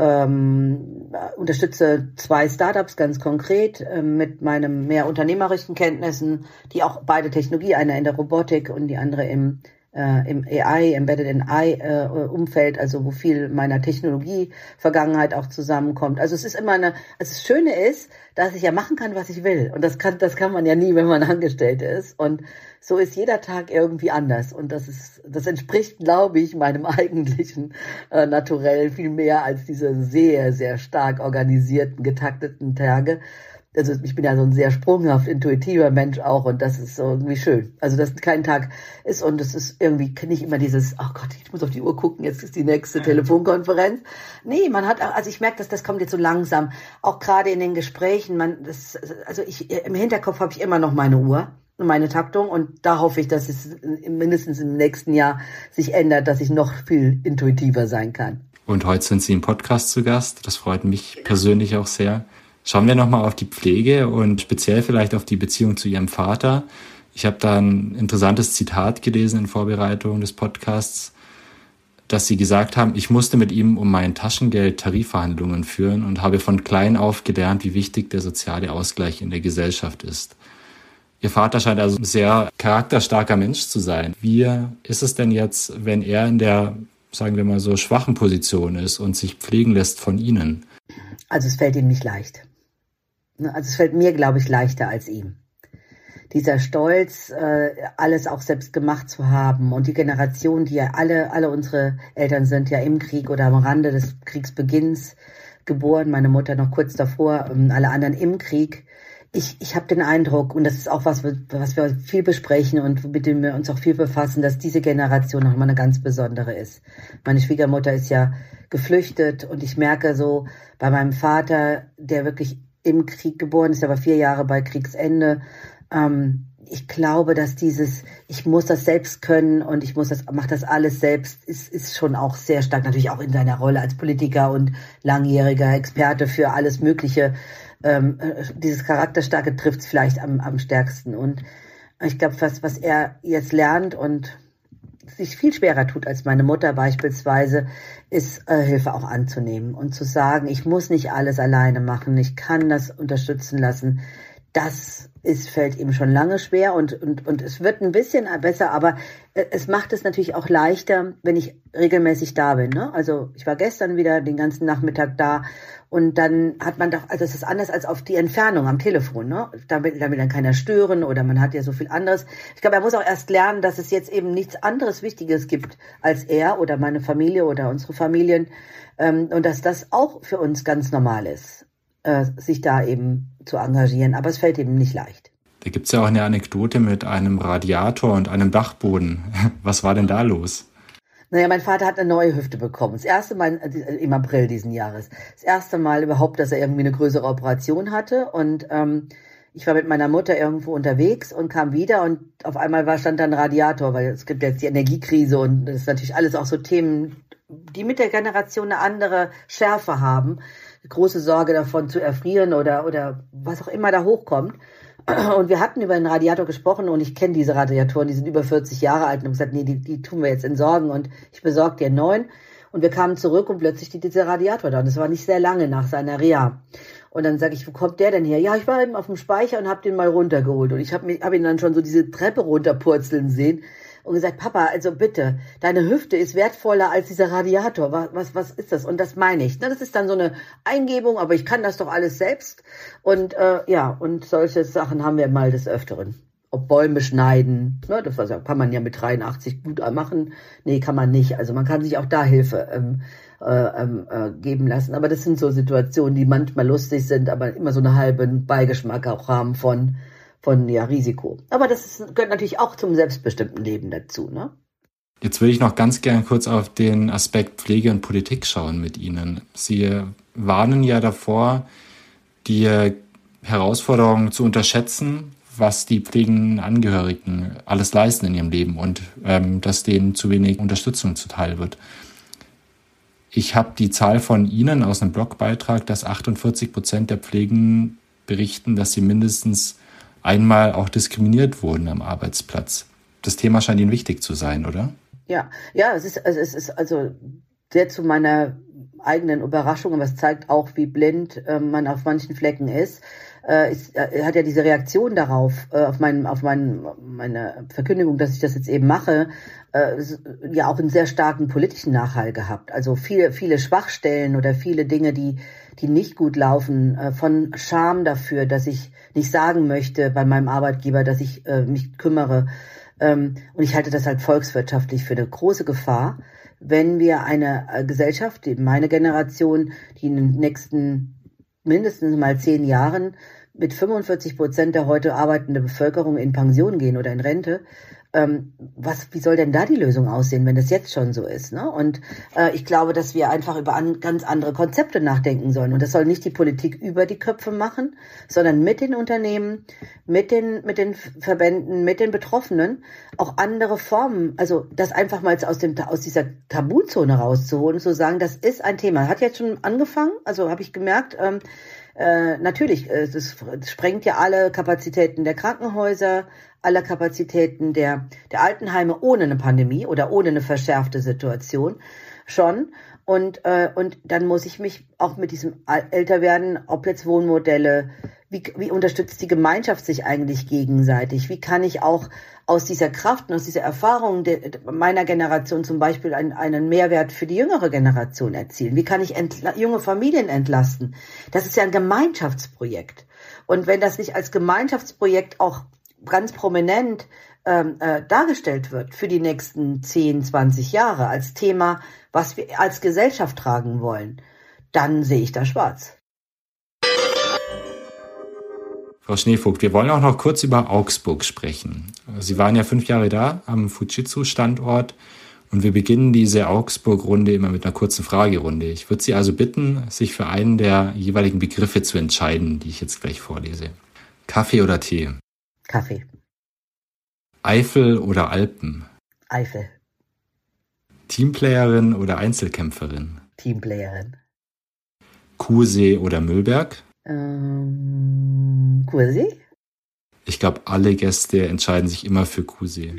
ähm, unterstütze zwei Startups ganz konkret äh, mit meinen mehr unternehmerischen Kenntnissen, die auch beide Technologie, eine in der Robotik und die andere im äh, im AI, Embedded in AI äh, Umfeld, also wo viel meiner Technologie Vergangenheit auch zusammenkommt. Also es ist immer eine, also das Schöne ist, dass ich ja machen kann, was ich will. Und das kann, das kann man ja nie, wenn man Angestellte ist. Und so ist jeder Tag irgendwie anders. Und das ist, das entspricht, glaube ich, meinem eigentlichen äh, Naturell viel mehr als diese sehr, sehr stark organisierten, getakteten Tage also ich bin ja so ein sehr sprunghaft intuitiver Mensch auch und das ist so irgendwie schön. Also dass kein Tag ist und es ist irgendwie nicht immer dieses, ach oh Gott, ich muss auf die Uhr gucken, jetzt ist die nächste Telefonkonferenz. Nee, man hat, also ich merke, dass das kommt jetzt so langsam, auch gerade in den Gesprächen, man, das, also ich, im Hinterkopf habe ich immer noch meine Uhr und meine Taktung und da hoffe ich, dass es mindestens im nächsten Jahr sich ändert, dass ich noch viel intuitiver sein kann. Und heute sind Sie im Podcast zu Gast. Das freut mich persönlich auch sehr. Schauen wir nochmal auf die Pflege und speziell vielleicht auf die Beziehung zu Ihrem Vater. Ich habe da ein interessantes Zitat gelesen in Vorbereitung des Podcasts, dass Sie gesagt haben, ich musste mit ihm um mein Taschengeld Tarifverhandlungen führen und habe von klein auf gelernt, wie wichtig der soziale Ausgleich in der Gesellschaft ist. Ihr Vater scheint also ein sehr charakterstarker Mensch zu sein. Wie ist es denn jetzt, wenn er in der, sagen wir mal so, schwachen Position ist und sich pflegen lässt von Ihnen? Also es fällt ihm nicht leicht. Ne, also es fällt mir, glaube ich, leichter als ihm. Dieser Stolz, äh, alles auch selbst gemacht zu haben und die Generation, die ja alle, alle unsere Eltern sind ja im Krieg oder am Rande des Kriegsbeginns geboren, meine Mutter noch kurz davor, ähm, alle anderen im Krieg. Ich, ich habe den Eindruck, und das ist auch was, was wir viel besprechen und mit dem wir uns auch viel befassen, dass diese Generation nochmal eine ganz besondere ist. Meine Schwiegermutter ist ja geflüchtet und ich merke so bei meinem Vater, der wirklich im Krieg geboren ist, aber vier Jahre bei Kriegsende. Ähm, ich glaube, dass dieses, ich muss das selbst können und ich muss das, mach das alles selbst, ist, ist schon auch sehr stark, natürlich auch in seiner Rolle als Politiker und langjähriger Experte für alles Mögliche. Ähm, äh, dieses Charakterstarke trifft es vielleicht am, am stärksten. Und ich glaube, was, was er jetzt lernt und sich viel schwerer tut als meine Mutter beispielsweise, ist äh, Hilfe auch anzunehmen und zu sagen, ich muss nicht alles alleine machen, ich kann das unterstützen lassen. das ist, fällt ihm schon lange schwer und, und, und es wird ein bisschen besser, aber äh, es macht es natürlich auch leichter, wenn ich regelmäßig da bin. Ne? Also ich war gestern wieder den ganzen Nachmittag da und dann hat man doch, also es ist anders als auf die Entfernung am Telefon, ne? Damit, damit dann keiner stören oder man hat ja so viel anderes. Ich glaube, er muss auch erst lernen, dass es jetzt eben nichts anderes Wichtiges gibt als er oder meine Familie oder unsere Familien ähm, und dass das auch für uns ganz normal ist äh, sich da eben zu engagieren. Aber es fällt eben nicht leicht. Da gibt es ja auch eine Anekdote mit einem Radiator und einem Dachboden. Was war denn da los? Naja, mein Vater hat eine neue Hüfte bekommen. Das erste Mal äh, im April diesen Jahres. Das erste Mal überhaupt, dass er irgendwie eine größere Operation hatte. Und ähm, ich war mit meiner Mutter irgendwo unterwegs und kam wieder und auf einmal war stand da ein Radiator, weil es gibt jetzt die Energiekrise und das ist natürlich alles auch so Themen, die mit der Generation eine andere Schärfe haben große Sorge davon zu erfrieren oder, oder was auch immer da hochkommt. Und wir hatten über den Radiator gesprochen und ich kenne diese Radiatoren, die sind über 40 Jahre alt und haben gesagt, nee, die, die tun wir jetzt entsorgen und ich besorge dir einen neuen. Und wir kamen zurück und plötzlich steht dieser Radiator da. Und das war nicht sehr lange nach seiner Reha. Und dann sage ich, wo kommt der denn her? Ja, ich war eben auf dem Speicher und habe den mal runtergeholt. Und ich habe hab ihn dann schon so diese Treppe runterpurzeln sehen und gesagt, Papa, also bitte, deine Hüfte ist wertvoller als dieser Radiator. Was, was, was ist das? Und das meine ich. Ne? Das ist dann so eine Eingebung, aber ich kann das doch alles selbst. Und äh, ja, und solche Sachen haben wir mal des Öfteren. Ob Bäume schneiden, ne, das kann man ja mit 83 gut machen. Nee, kann man nicht. Also man kann sich auch da Hilfe ähm, äh, ähm, äh, geben lassen. Aber das sind so Situationen, die manchmal lustig sind, aber immer so einen halben Beigeschmack auch haben von, von ja, Risiko. Aber das ist, gehört natürlich auch zum selbstbestimmten Leben dazu. Ne? Jetzt würde ich noch ganz gern kurz auf den Aspekt Pflege und Politik schauen mit Ihnen. Sie warnen ja davor, die Herausforderungen zu unterschätzen, was die pflegenden Angehörigen alles leisten in ihrem Leben und ähm, dass denen zu wenig Unterstützung zuteil wird. Ich habe die Zahl von Ihnen aus einem Blogbeitrag, dass 48 Prozent der Pflegen berichten, dass sie mindestens einmal auch diskriminiert wurden am Arbeitsplatz. Das Thema scheint Ihnen wichtig zu sein, oder? Ja, ja, es ist, also es ist also sehr zu meiner eigenen Überraschung, aber es zeigt auch, wie blind äh, man auf manchen Flecken ist. Äh, ist äh, hat ja diese Reaktion darauf, äh, auf, mein, auf mein, meine Verkündigung, dass ich das jetzt eben mache, äh, ja auch einen sehr starken politischen Nachhall gehabt. Also viele, viele Schwachstellen oder viele Dinge, die, die nicht gut laufen, äh, von Scham dafür, dass ich nicht sagen möchte bei meinem Arbeitgeber, dass ich äh, mich kümmere. Ähm, und ich halte das halt volkswirtschaftlich für eine große Gefahr, wenn wir eine äh, Gesellschaft, meine Generation, die in den nächsten mindestens mal zehn Jahren mit 45 Prozent der heute arbeitende Bevölkerung in Pension gehen oder in Rente, ähm, was, wie soll denn da die Lösung aussehen, wenn das jetzt schon so ist? Ne? Und äh, ich glaube, dass wir einfach über an, ganz andere Konzepte nachdenken sollen. Und das soll nicht die Politik über die Köpfe machen, sondern mit den Unternehmen, mit den, mit den Verbänden, mit den Betroffenen auch andere Formen, also das einfach mal aus, dem, aus dieser Tabuzone rauszuholen und zu sagen, das ist ein Thema. Hat jetzt schon angefangen, also habe ich gemerkt, ähm, äh, natürlich, äh, es sprengt ja alle Kapazitäten der Krankenhäuser, aller Kapazitäten der, der Altenheime ohne eine Pandemie oder ohne eine verschärfte Situation schon. Und, äh, und dann muss ich mich auch mit diesem Älterwerden, ob jetzt Wohnmodelle, wie, wie unterstützt die Gemeinschaft sich eigentlich gegenseitig? Wie kann ich auch aus dieser Kraft und aus dieser Erfahrung de, meiner Generation zum Beispiel einen, einen Mehrwert für die jüngere Generation erzielen? Wie kann ich junge Familien entlasten? Das ist ja ein Gemeinschaftsprojekt. Und wenn das nicht als Gemeinschaftsprojekt auch ganz prominent ähm, äh, dargestellt wird für die nächsten 10, 20 Jahre als Thema, was wir als Gesellschaft tragen wollen, dann sehe ich da schwarz. Frau Schneevogt, wir wollen auch noch kurz über Augsburg sprechen. Sie waren ja fünf Jahre da am Fujitsu-Standort und wir beginnen diese Augsburg-Runde immer mit einer kurzen Fragerunde. Ich würde Sie also bitten, sich für einen der jeweiligen Begriffe zu entscheiden, die ich jetzt gleich vorlese. Kaffee oder Tee? Kaffee. Eifel oder Alpen? Eifel. Teamplayerin oder Einzelkämpferin? Teamplayerin. Kuhsee oder Müllberg? Ähm, Kuhsee? Ich glaube, alle Gäste entscheiden sich immer für Kuhsee.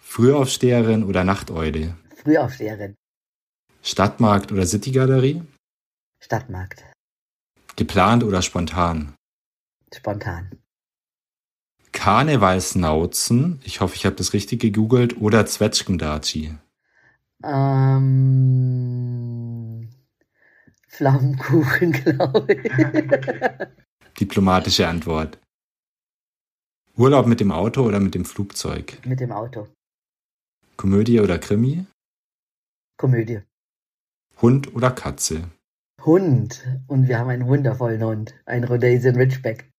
Frühaufsteherin oder Nachteule? Frühaufsteherin. Stadtmarkt oder Citygalerie? Stadtmarkt. Geplant oder spontan? Spontan. Karnevalsnauzen, ich hoffe, ich habe das richtig gegoogelt, oder Zwetschgendatschi? Ähm, Pflaumenkuchen, glaube ich. Diplomatische Antwort. Urlaub mit dem Auto oder mit dem Flugzeug? Mit dem Auto. Komödie oder Krimi? Komödie. Hund oder Katze? Hund. Und wir haben einen wundervollen Hund. Einen Rhodesian Ridgeback.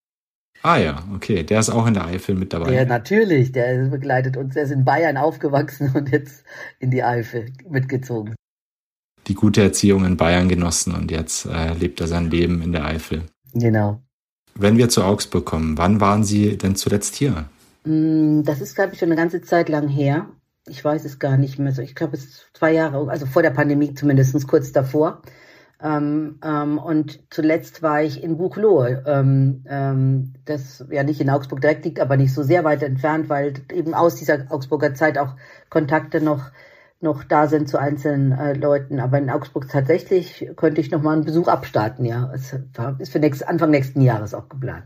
Ah ja, okay. Der ist auch in der Eifel mit dabei. Ja, natürlich. Der begleitet uns. Der ist in Bayern aufgewachsen und jetzt in die Eifel mitgezogen. Die gute Erziehung in Bayern genossen und jetzt äh, lebt er sein Leben in der Eifel. Genau. Wenn wir zu Augsburg kommen, wann waren Sie denn zuletzt hier? Mm, das ist, glaube ich, schon eine ganze Zeit lang her. Ich weiß es gar nicht mehr so. Ich glaube, es ist zwei Jahre, also vor der Pandemie zumindest, kurz davor. Ähm, ähm, und zuletzt war ich in Buchloe, ähm, ähm, das ja nicht in Augsburg direkt liegt, aber nicht so sehr weit entfernt, weil eben aus dieser Augsburger Zeit auch Kontakte noch noch da sind zu einzelnen äh, Leuten. Aber in Augsburg tatsächlich könnte ich noch mal einen Besuch abstarten. Ja, es ist für nächst, Anfang nächsten Jahres auch geplant.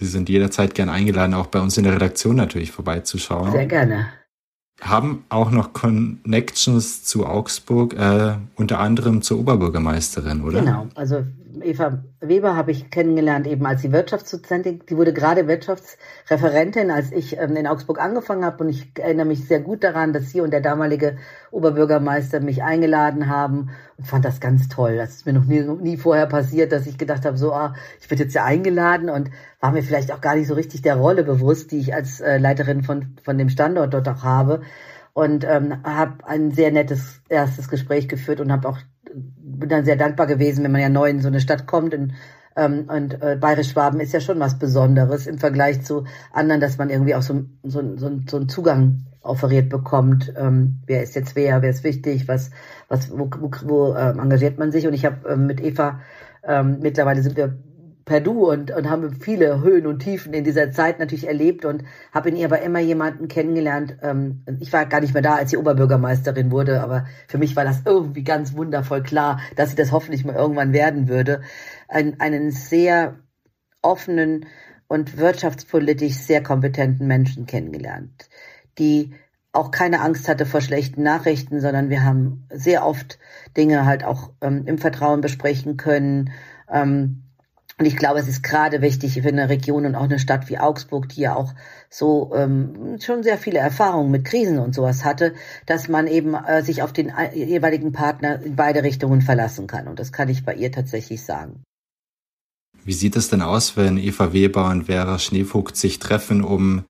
Sie sind jederzeit gern eingeladen, auch bei uns in der Redaktion natürlich vorbeizuschauen. Sehr gerne haben auch noch Connections zu Augsburg, äh, unter anderem zur Oberbürgermeisterin, oder? Genau, also Eva Weber habe ich kennengelernt eben als die Wirtschaftsdozentin. Die wurde gerade Wirtschaftsreferentin, als ich ähm, in Augsburg angefangen habe. Und ich erinnere mich sehr gut daran, dass sie und der damalige Oberbürgermeister mich eingeladen haben und fand das ganz toll. Das ist mir noch nie, nie vorher passiert, dass ich gedacht habe, so, ah, ich werde jetzt ja eingeladen und war mir vielleicht auch gar nicht so richtig der Rolle bewusst, die ich als äh, Leiterin von, von dem Standort dort auch habe und ähm, habe ein sehr nettes erstes Gespräch geführt und habe auch bin dann sehr dankbar gewesen, wenn man ja neu in so eine Stadt kommt. In, ähm, und äh, Bayerisch-Schwaben ist ja schon was Besonderes im Vergleich zu anderen, dass man irgendwie auch so, so, so, so einen Zugang offeriert bekommt. Ähm, wer ist jetzt wer, wer ist wichtig, was, was, wo, wo, wo äh, engagiert man sich? Und ich habe ähm, mit Eva ähm, mittlerweile sind wir per Du und, und haben viele Höhen und Tiefen in dieser Zeit natürlich erlebt und habe in ihr aber immer jemanden kennengelernt. Ähm, ich war gar nicht mehr da, als sie Oberbürgermeisterin wurde, aber für mich war das irgendwie ganz wundervoll klar, dass sie das hoffentlich mal irgendwann werden würde. Ein, einen sehr offenen und wirtschaftspolitisch sehr kompetenten Menschen kennengelernt, die auch keine Angst hatte vor schlechten Nachrichten, sondern wir haben sehr oft Dinge halt auch ähm, im Vertrauen besprechen können. Ähm, und ich glaube, es ist gerade wichtig für eine Region und auch eine Stadt wie Augsburg, die ja auch so ähm, schon sehr viele Erfahrungen mit Krisen und sowas hatte, dass man eben äh, sich auf den äh, jeweiligen Partner in beide Richtungen verlassen kann. Und das kann ich bei ihr tatsächlich sagen. Wie sieht es denn aus, wenn Eva Weber und Vera Schneevogt sich treffen, um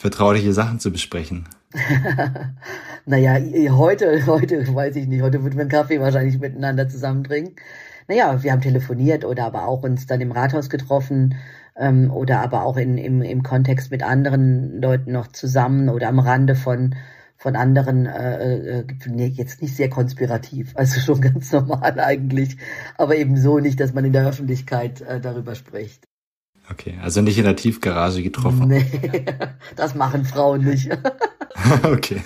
vertrauliche Sachen zu besprechen? naja, heute, heute weiß ich nicht, heute würden wir einen Kaffee wahrscheinlich miteinander zusammen trinken naja, wir haben telefoniert oder aber auch uns dann im Rathaus getroffen ähm, oder aber auch in, im, im Kontext mit anderen Leuten noch zusammen oder am Rande von von anderen äh, äh, nee, jetzt nicht sehr konspirativ, also schon ganz normal eigentlich, aber eben so nicht, dass man in der Öffentlichkeit äh, darüber spricht. Okay, also nicht in der Tiefgarage getroffen. Nee, das machen Frauen nicht. okay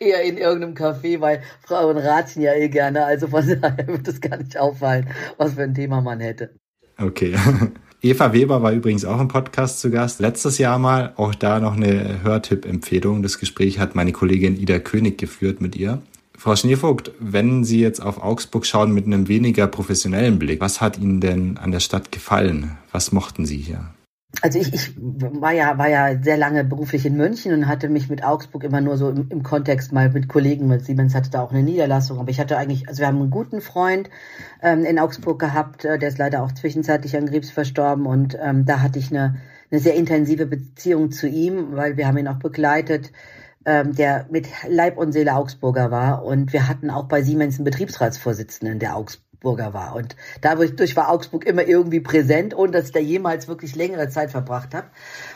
eher in irgendeinem Café, weil Frauen ratschen ja eh gerne. Also von daher wird es gar nicht auffallen, was für ein Thema man hätte. Okay. Eva Weber war übrigens auch im Podcast zu Gast. Letztes Jahr mal, auch da noch eine Hörtipp-Empfehlung. Das Gespräch hat meine Kollegin Ida König geführt mit ihr. Frau Schneevogt, wenn Sie jetzt auf Augsburg schauen mit einem weniger professionellen Blick, was hat Ihnen denn an der Stadt gefallen? Was mochten Sie hier? Also ich, ich war ja war ja sehr lange beruflich in München und hatte mich mit Augsburg immer nur so im, im Kontext mal mit Kollegen, mit Siemens hatte da auch eine Niederlassung, aber ich hatte eigentlich, also wir haben einen guten Freund ähm, in Augsburg gehabt, äh, der ist leider auch zwischenzeitlich an Krebs verstorben und ähm, da hatte ich eine, eine sehr intensive Beziehung zu ihm, weil wir haben ihn auch begleitet, ähm, der mit Leib und Seele Augsburger war und wir hatten auch bei Siemens einen Betriebsratsvorsitzenden, der Augsburg Augsburger war. Und dadurch war Augsburg immer irgendwie präsent, ohne dass ich da jemals wirklich längere Zeit verbracht habe.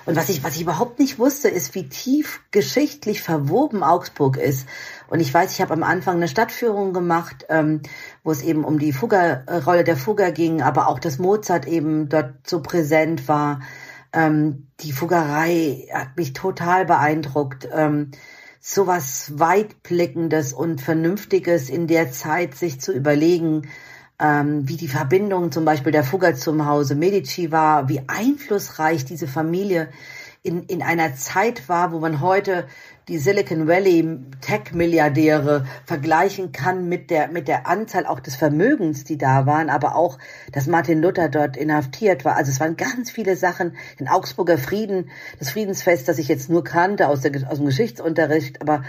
Und was ich, was ich überhaupt nicht wusste, ist, wie tief geschichtlich verwoben Augsburg ist. Und ich weiß, ich habe am Anfang eine Stadtführung gemacht, ähm, wo es eben um die Fugger-Rolle der Fugger ging, aber auch, dass Mozart eben dort so präsent war. Ähm, die Fuggerei hat mich total beeindruckt. Ähm, sowas weitblickendes und vernünftiges in der Zeit sich zu überlegen, ähm, wie die Verbindung zum Beispiel der Fugger zum Hause Medici war, wie einflussreich diese Familie in, in einer Zeit war, wo man heute die Silicon Valley Tech-Milliardäre vergleichen kann mit der, mit der Anzahl auch des Vermögens, die da waren, aber auch, dass Martin Luther dort inhaftiert war. Also es waren ganz viele Sachen, den Augsburger Frieden, das Friedensfest, das ich jetzt nur kannte aus, der, aus dem Geschichtsunterricht, aber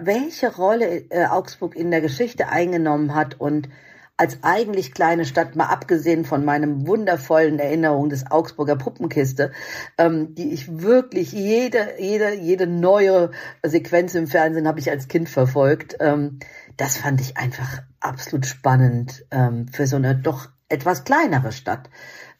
welche Rolle äh, Augsburg in der Geschichte eingenommen hat und als eigentlich kleine Stadt, mal abgesehen von meinem wundervollen Erinnerung des Augsburger Puppenkiste, ähm, die ich wirklich jede, jede, jede neue Sequenz im Fernsehen habe ich als Kind verfolgt. Ähm, das fand ich einfach absolut spannend ähm, für so eine doch etwas kleinere Stadt.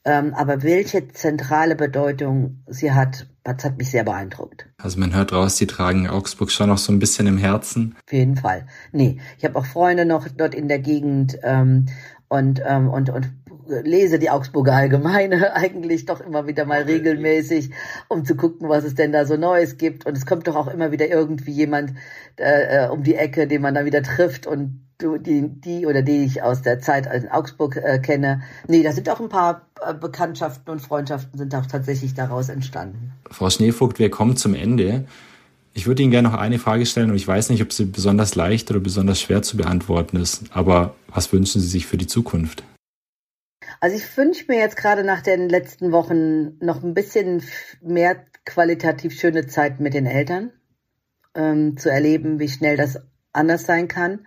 Ähm, aber welche zentrale Bedeutung sie hat, das hat mich sehr beeindruckt. Also man hört raus, die tragen Augsburg schon noch so ein bisschen im Herzen. Auf jeden Fall. Nee, ich habe auch Freunde noch dort in der Gegend ähm, und, ähm, und, und lese die Augsburger Allgemeine eigentlich doch immer wieder mal regelmäßig, um zu gucken, was es denn da so Neues gibt. Und es kommt doch auch immer wieder irgendwie jemand äh, äh um die Ecke, den man da wieder trifft und die, die oder die ich aus der Zeit in Augsburg äh, kenne. Nee, da sind auch ein paar äh, Bekanntschaften und Freundschaften sind auch tatsächlich daraus entstanden. Frau Schneevogt, wir kommen zum Ende. Ich würde Ihnen gerne noch eine Frage stellen und ich weiß nicht, ob sie besonders leicht oder besonders schwer zu beantworten ist. Aber was wünschen Sie sich für die Zukunft? Also ich wünsche mir jetzt gerade nach den letzten Wochen noch ein bisschen mehr qualitativ schöne Zeit mit den Eltern, ähm, zu erleben, wie schnell das anders sein kann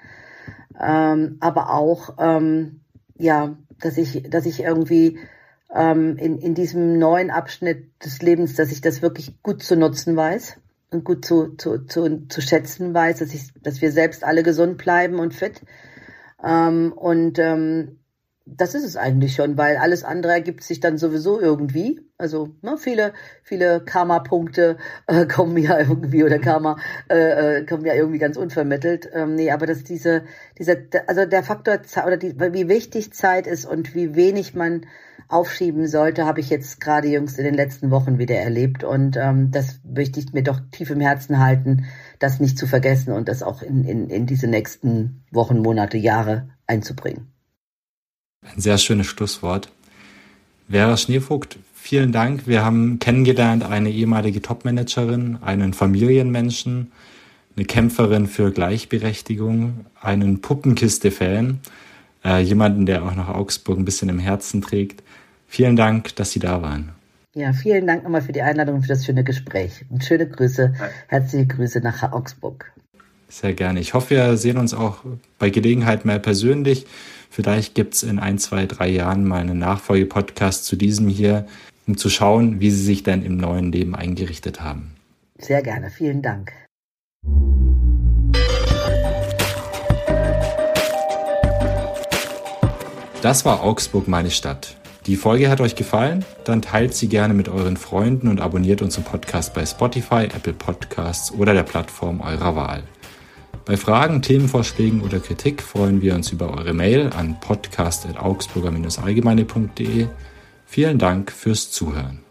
ähm, aber auch ähm, ja, dass ich, dass ich irgendwie ähm, in, in diesem neuen Abschnitt des Lebens, dass ich das wirklich gut zu nutzen weiß und gut zu, zu, zu, zu schätzen weiß, dass ich, dass wir selbst alle gesund bleiben und fit. Ähm, und ähm, das ist es eigentlich schon, weil alles andere ergibt sich dann sowieso irgendwie. Also ne, viele, viele Karma-Punkte äh, kommen ja irgendwie oder Karma äh, äh, kommen ja irgendwie ganz unvermittelt. Ähm, nee, aber dass diese, dieser, also der Faktor oder die, wie wichtig Zeit ist und wie wenig man aufschieben sollte, habe ich jetzt gerade jüngst in den letzten Wochen wieder erlebt. Und ähm, das möchte ich mir doch tief im Herzen halten, das nicht zu vergessen und das auch in, in, in diese nächsten Wochen, Monate, Jahre einzubringen. Ein sehr schönes Schlusswort. Vera Schneevogt, vielen Dank. Wir haben kennengelernt eine ehemalige Topmanagerin, einen Familienmenschen, eine Kämpferin für Gleichberechtigung, einen Puppenkiste-Fan, äh, jemanden, der auch nach Augsburg ein bisschen im Herzen trägt. Vielen Dank, dass Sie da waren. Ja, vielen Dank nochmal für die Einladung und für das schöne Gespräch. Und schöne Grüße, herzliche Grüße nach Augsburg. Sehr gerne. Ich hoffe, wir sehen uns auch bei Gelegenheit mal persönlich. Vielleicht gibt es in ein, zwei, drei Jahren mal einen Nachfolgepodcast zu diesem hier, um zu schauen, wie Sie sich denn im neuen Leben eingerichtet haben. Sehr gerne, vielen Dank. Das war Augsburg, meine Stadt. Die Folge hat euch gefallen? Dann teilt sie gerne mit euren Freunden und abonniert unseren Podcast bei Spotify, Apple Podcasts oder der Plattform eurer Wahl. Bei Fragen, Themenvorschlägen oder Kritik freuen wir uns über eure Mail an podcast.augsburger-allgemeine.de. Vielen Dank fürs Zuhören.